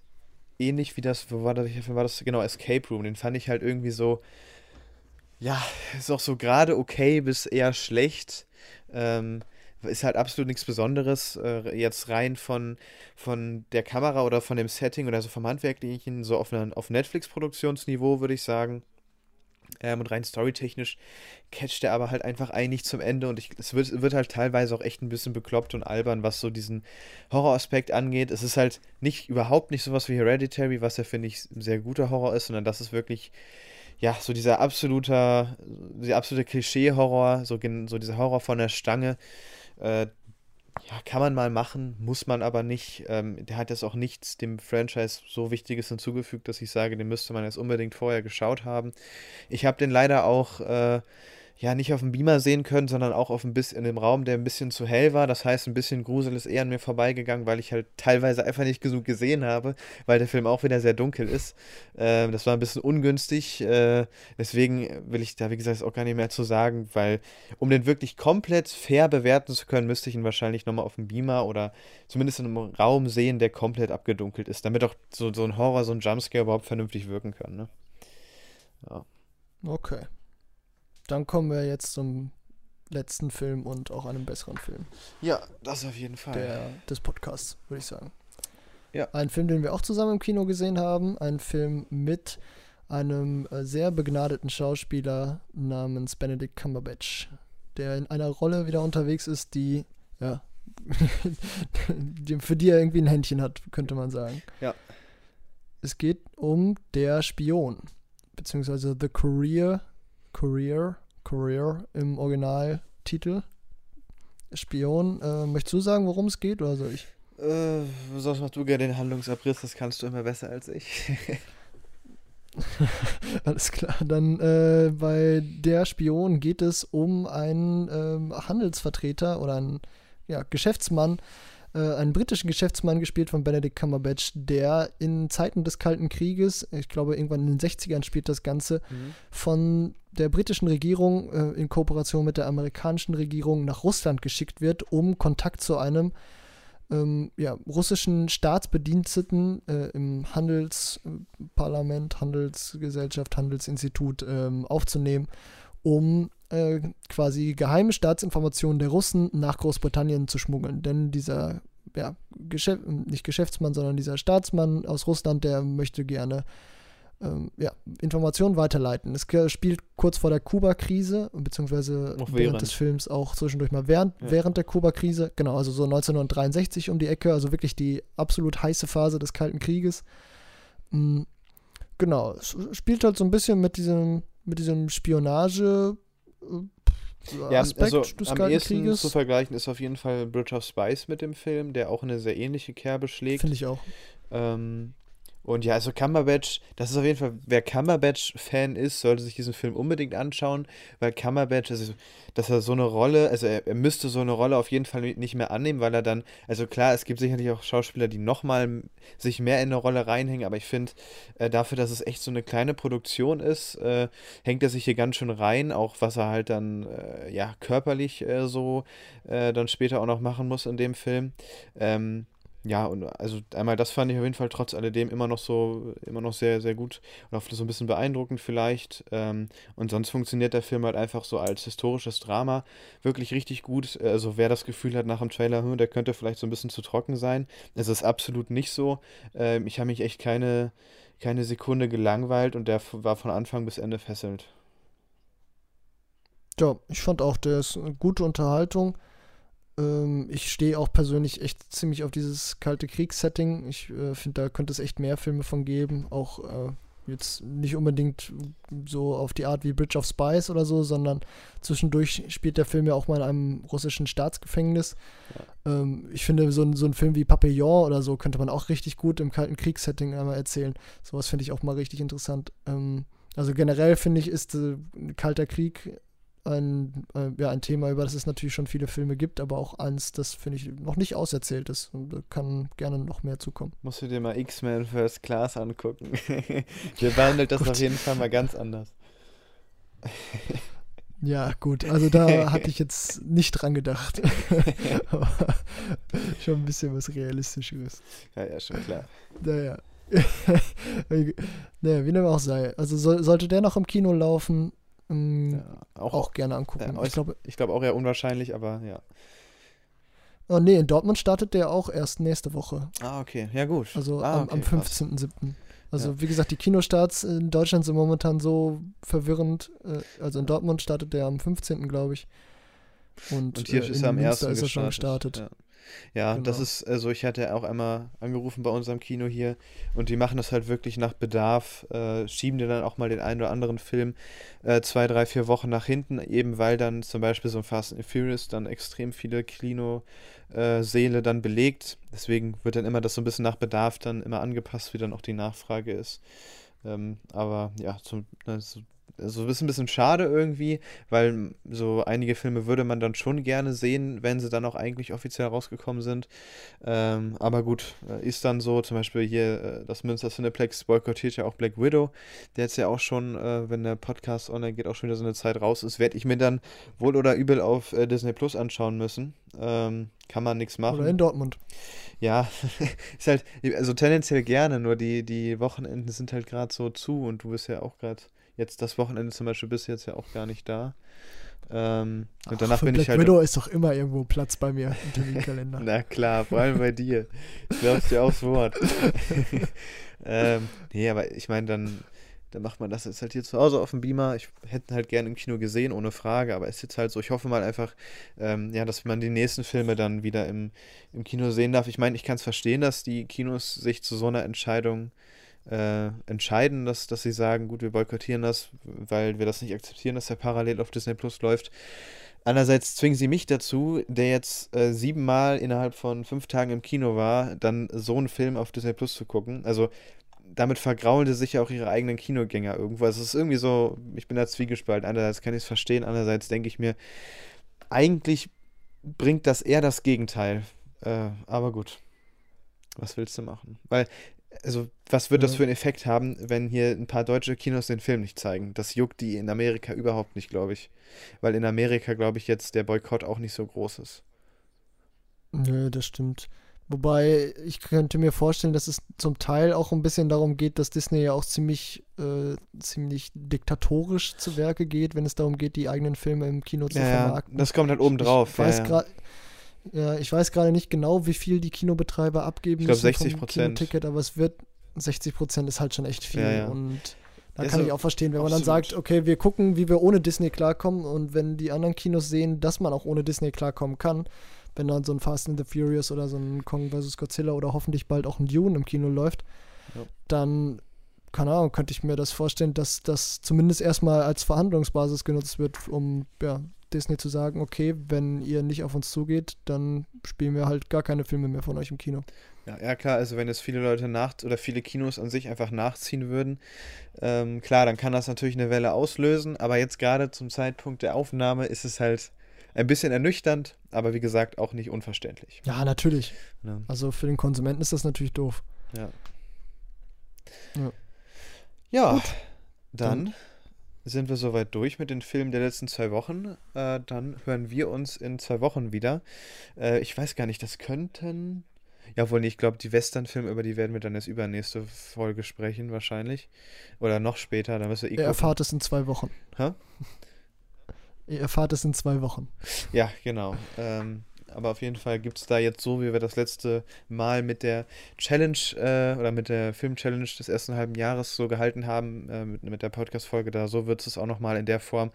ähnlich wie das, wo war das, war das? Genau, Escape Room. Den fand ich halt irgendwie so, ja, ist auch so gerade okay bis eher schlecht. Ähm, ist halt absolut nichts Besonderes. Äh, jetzt rein von, von der Kamera oder von dem Setting oder so vom Handwerklichen, so auf, auf Netflix-Produktionsniveau, würde ich sagen. Ähm, und rein storytechnisch catcht er aber halt einfach eigentlich zum Ende und ich, es wird, wird halt teilweise auch echt ein bisschen bekloppt und albern, was so diesen Horroraspekt angeht. Es ist halt nicht überhaupt nicht sowas wie Hereditary, was ja, finde ich, ein sehr guter Horror ist, sondern das ist wirklich ja, so dieser absolute, dieser absolute Klischee-Horror, so, so dieser Horror von der Stange, äh, ja, kann man mal machen, muss man aber nicht. Ähm, der hat jetzt auch nichts dem Franchise so Wichtiges hinzugefügt, dass ich sage, den müsste man jetzt unbedingt vorher geschaut haben. Ich habe den leider auch äh, ja nicht auf dem Beamer sehen können, sondern auch auf ein bisschen in dem Raum, der ein bisschen zu hell war. Das heißt, ein bisschen Grusel ist eher an mir vorbeigegangen, weil ich halt teilweise einfach nicht genug gesehen habe, weil der Film auch wieder sehr dunkel ist. Äh, das war ein bisschen ungünstig. Äh, deswegen will ich da, wie gesagt, auch gar nicht mehr zu sagen, weil um den wirklich komplett fair bewerten zu können, müsste ich ihn wahrscheinlich nochmal auf dem Beamer oder zumindest in einem Raum sehen, der komplett abgedunkelt ist, damit auch so, so ein Horror, so ein Jumpscare überhaupt vernünftig wirken kann. Ne? Ja. Okay. Dann kommen wir jetzt zum letzten Film und auch einem besseren Film. Ja, das auf jeden Fall. Der, des Podcasts, würde ich sagen. Ja. Ein Film, den wir auch zusammen im Kino gesehen haben. Ein Film mit einem äh, sehr begnadeten Schauspieler namens Benedict Cumberbatch, der in einer Rolle wieder unterwegs ist, die, ja, *laughs* für die er irgendwie ein Händchen hat, könnte man sagen. Ja. Es geht um Der Spion, beziehungsweise The Career Career, Career im Originaltitel. Spion. Äh, möchtest du sagen, worum es geht oder soll ich? Äh, sonst machst du gerne den Handlungsabriss, das kannst du immer besser als ich. *laughs* Alles klar. Dann äh, bei der Spion geht es um einen ähm, Handelsvertreter oder einen ja, Geschäftsmann, äh, einen britischen Geschäftsmann gespielt von Benedict Cumberbatch, der in Zeiten des Kalten Krieges, ich glaube irgendwann in den 60ern spielt das Ganze, mhm. von der britischen Regierung äh, in Kooperation mit der amerikanischen Regierung nach Russland geschickt wird, um Kontakt zu einem ähm, ja, russischen Staatsbediensteten äh, im Handelsparlament, Handelsgesellschaft, Handelsinstitut ähm, aufzunehmen, um äh, quasi geheime Staatsinformationen der Russen nach Großbritannien zu schmuggeln. Denn dieser, ja, Geschäf nicht Geschäftsmann, sondern dieser Staatsmann aus Russland, der möchte gerne ähm, ja, Informationen weiterleiten. Es spielt kurz vor der Kuba-Krise, beziehungsweise während. während. des Films auch zwischendurch mal während, ja. während der Kuba-Krise, genau, also so 1963 um die Ecke, also wirklich die absolut heiße Phase des Kalten Krieges. Mhm. Genau, es spielt halt so ein bisschen mit diesem, mit diesem Spionage- ja, Aspekt also des am ehesten Krieges. zu vergleichen ist auf jeden Fall Bridge of Spice mit dem Film, der auch eine sehr ähnliche Kerbe schlägt. Finde ich auch. Ähm, und ja, also Cumberbatch, das ist auf jeden Fall, wer Cumberbatch-Fan ist, sollte sich diesen Film unbedingt anschauen, weil Cumberbatch, also, dass er so eine Rolle, also er, er, müsste so eine Rolle auf jeden Fall nicht mehr annehmen, weil er dann, also klar, es gibt sicherlich auch Schauspieler, die nochmal sich mehr in eine Rolle reinhängen, aber ich finde, äh, dafür, dass es echt so eine kleine Produktion ist, äh, hängt er sich hier ganz schön rein, auch was er halt dann, äh, ja, körperlich äh, so äh, dann später auch noch machen muss in dem Film. Ähm, ja, und also einmal das fand ich auf jeden Fall trotz alledem immer noch so, immer noch sehr, sehr gut und auch so ein bisschen beeindruckend vielleicht. Ähm, und sonst funktioniert der Film halt einfach so als historisches Drama wirklich richtig gut. Also wer das Gefühl hat nach dem Trailer, hm, der könnte vielleicht so ein bisschen zu trocken sein. Es ist absolut nicht so. Ähm, ich habe mich echt keine, keine Sekunde gelangweilt und der war von Anfang bis Ende fesselnd. Ja, ich fand auch, der ist eine gute Unterhaltung. Ähm, ich stehe auch persönlich echt ziemlich auf dieses kalte Kriegssetting. Ich äh, finde, da könnte es echt mehr Filme von geben. Auch äh, jetzt nicht unbedingt so auf die Art wie Bridge of Spies oder so, sondern zwischendurch spielt der Film ja auch mal in einem russischen Staatsgefängnis. Ja. Ähm, ich finde, so ein, so ein Film wie Papillon oder so könnte man auch richtig gut im kalten Kriegssetting einmal erzählen. Sowas finde ich auch mal richtig interessant. Ähm, also generell finde ich, ist äh, Kalter Krieg ein, äh, ja, ein Thema, über das es natürlich schon viele Filme gibt, aber auch eins, das finde ich noch nicht auserzählt ist und da kann gerne noch mehr zukommen. Musst du dir mal X-Men First Class angucken. *laughs* Der behandelt das auf jeden Fall mal ganz anders. *laughs* Ja, gut, also da hatte ich jetzt nicht dran gedacht. *laughs* Aber schon ein bisschen was Realistischeres. Ja, ja, schon klar. Naja. naja, wie dem auch sei. Also so, sollte der noch im Kino laufen, ähm, ja, auch, auch, gerne angucken. Ja, ich glaube ich glaub auch eher unwahrscheinlich, aber ja. Oh nee, in Dortmund startet der auch erst nächste Woche. Ah, okay. Ja, gut. Also ah, okay, am, am 15.07. Also ja. wie gesagt, die Kinostarts in Deutschland sind momentan so verwirrend. Äh, also in Dortmund startet der am 15. glaube ich. Und, Und hier äh, ist er am 1. ist er schon gestartet. Ja. Ja, genau. das ist, also ich hatte auch einmal angerufen bei unserem Kino hier und die machen das halt wirklich nach Bedarf, äh, schieben dir dann auch mal den einen oder anderen Film äh, zwei, drei, vier Wochen nach hinten, eben weil dann zum Beispiel so ein Fast and Furious dann extrem viele Kinosäle äh, dann belegt. Deswegen wird dann immer das so ein bisschen nach Bedarf dann immer angepasst, wie dann auch die Nachfrage ist. Ähm, aber ja, zum, also so ist ein bisschen schade irgendwie, weil so einige Filme würde man dann schon gerne sehen, wenn sie dann auch eigentlich offiziell rausgekommen sind. Ähm, aber gut, äh, ist dann so, zum Beispiel hier äh, das Münster Cineplex boykottiert ja auch Black Widow, der jetzt ja auch schon, äh, wenn der Podcast online geht, auch schon wieder so eine Zeit raus ist, werde ich mir dann wohl oder übel auf äh, Disney Plus anschauen müssen. Ähm, kann man nichts machen. Oder in Dortmund. Ja, *laughs* ist halt, also tendenziell gerne, nur die, die Wochenenden sind halt gerade so zu und du bist ja auch gerade, jetzt das Wochenende zum Beispiel bist du jetzt ja auch gar nicht da. Ähm, und Ach, danach bin Black ich halt. Widow ist doch immer irgendwo Platz bei mir im Terminkalender. *laughs* Na klar, vor allem bei dir. Ich glaubst dir aufs Wort. *laughs* ähm, nee, aber ich meine, dann dann macht man das jetzt halt hier zu Hause auf dem Beamer. Ich hätte halt gerne im Kino gesehen, ohne Frage, aber es ist jetzt halt so. Ich hoffe mal einfach, ähm, ja, dass man die nächsten Filme dann wieder im, im Kino sehen darf. Ich meine, ich kann es verstehen, dass die Kinos sich zu so einer Entscheidung äh, entscheiden, dass, dass sie sagen, gut, wir boykottieren das, weil wir das nicht akzeptieren, dass der parallel auf Disney Plus läuft. Andererseits zwingen sie mich dazu, der jetzt äh, siebenmal innerhalb von fünf Tagen im Kino war, dann so einen Film auf Disney Plus zu gucken. Also damit vergraulen sie sich ja auch ihre eigenen Kinogänger irgendwo. Also es ist irgendwie so, ich bin da zwiegespalten. Einerseits kann ich es verstehen, andererseits denke ich mir, eigentlich bringt das eher das Gegenteil. Äh, aber gut, was willst du machen? Weil, also, was wird das für einen Effekt haben, wenn hier ein paar deutsche Kinos den Film nicht zeigen? Das juckt die in Amerika überhaupt nicht, glaube ich. Weil in Amerika, glaube ich, jetzt der Boykott auch nicht so groß ist. Nö, das stimmt. Wobei ich könnte mir vorstellen, dass es zum Teil auch ein bisschen darum geht, dass Disney ja auch ziemlich, äh, ziemlich diktatorisch zu Werke geht, wenn es darum geht, die eigenen Filme im Kino zu ja, vermarkten. Das kommt halt oben drauf. Ich, weiß ja, ja. Ja, ich weiß gerade nicht genau, wie viel die Kinobetreiber abgeben ich glaub, müssen 60 Prozent. Ticket, aber es wird 60 Prozent ist halt schon echt viel und da kann ich auch verstehen, wenn man dann sagt, okay, wir gucken, wie wir ohne Disney klarkommen und wenn die anderen Kinos sehen, dass man auch ohne Disney klarkommen kann, wenn dann so ein Fast and the Furious oder so ein Kong vs. Godzilla oder hoffentlich bald auch ein Dune im Kino läuft, ja. dann, keine Ahnung, könnte ich mir das vorstellen, dass das zumindest erstmal als Verhandlungsbasis genutzt wird, um ja, Disney zu sagen, okay, wenn ihr nicht auf uns zugeht, dann spielen wir halt gar keine Filme mehr von euch im Kino. Ja, ja klar, also wenn es viele Leute nach oder viele Kinos an sich einfach nachziehen würden, ähm, klar, dann kann das natürlich eine Welle auslösen, aber jetzt gerade zum Zeitpunkt der Aufnahme ist es halt ein bisschen ernüchternd, aber wie gesagt auch nicht unverständlich. Ja, natürlich. Ja. Also für den Konsumenten ist das natürlich doof. Ja. Ja, ja dann, dann, sind wir soweit durch mit den Filmen der letzten zwei Wochen. Äh, dann hören wir uns in zwei Wochen wieder. Äh, ich weiß gar nicht, das könnten. Ja, wohl nicht. Ich glaube, die Western-Filme, über die werden wir dann erst übernächste Folge sprechen, wahrscheinlich. Oder noch später. Dann müssen wir eh Ihr erfahrt es in zwei Wochen. Hä? Ihr erfahrt es in zwei Wochen. Ja, genau. Ähm, aber auf jeden Fall gibt es da jetzt so, wie wir das letzte Mal mit der Challenge äh, oder mit der Film-Challenge des ersten halben Jahres so gehalten haben, äh, mit, mit der Podcast-Folge da, so wird es auch nochmal in der Form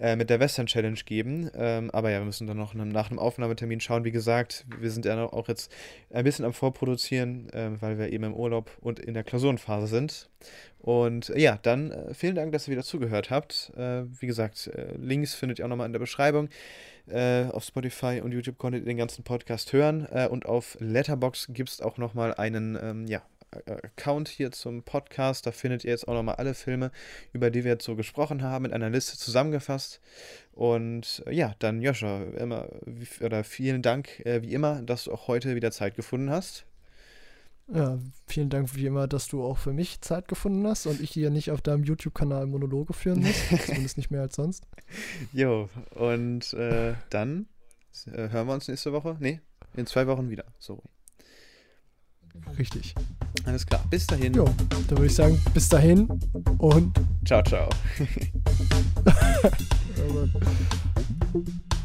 äh, mit der Western-Challenge geben. Ähm, aber ja, wir müssen dann noch nach einem Aufnahmetermin schauen. Wie gesagt, wir sind ja auch jetzt ein bisschen am Vorproduzieren, ähm, weil wir eben im Urlaub und in der Klausurenphase sind. Und äh, ja, dann äh, vielen Dank, dass ihr wieder zugehört habt. Äh, wie gesagt, äh, Links findet ihr auch nochmal in der Beschreibung. Äh, auf Spotify und YouTube konntet ihr den ganzen Podcast hören. Äh, und auf Letterbox gibt es auch nochmal einen ähm, ja, Account hier zum Podcast. Da findet ihr jetzt auch nochmal alle Filme, über die wir jetzt so gesprochen haben, in einer Liste zusammengefasst. Und ja, dann Joscha, immer, oder vielen Dank wie immer, dass du auch heute wieder Zeit gefunden hast. Ja, vielen Dank wie immer, dass du auch für mich Zeit gefunden hast und ich hier nicht auf deinem YouTube-Kanal Monologe führen muss. *laughs* Zumindest nicht mehr als sonst. Jo, und äh, dann äh, hören wir uns nächste Woche. Nee, in zwei Wochen wieder. So. Richtig. Alles klar. Bis dahin. Jo, da würde ich sagen, bis dahin und ciao, ciao. *laughs* *laughs*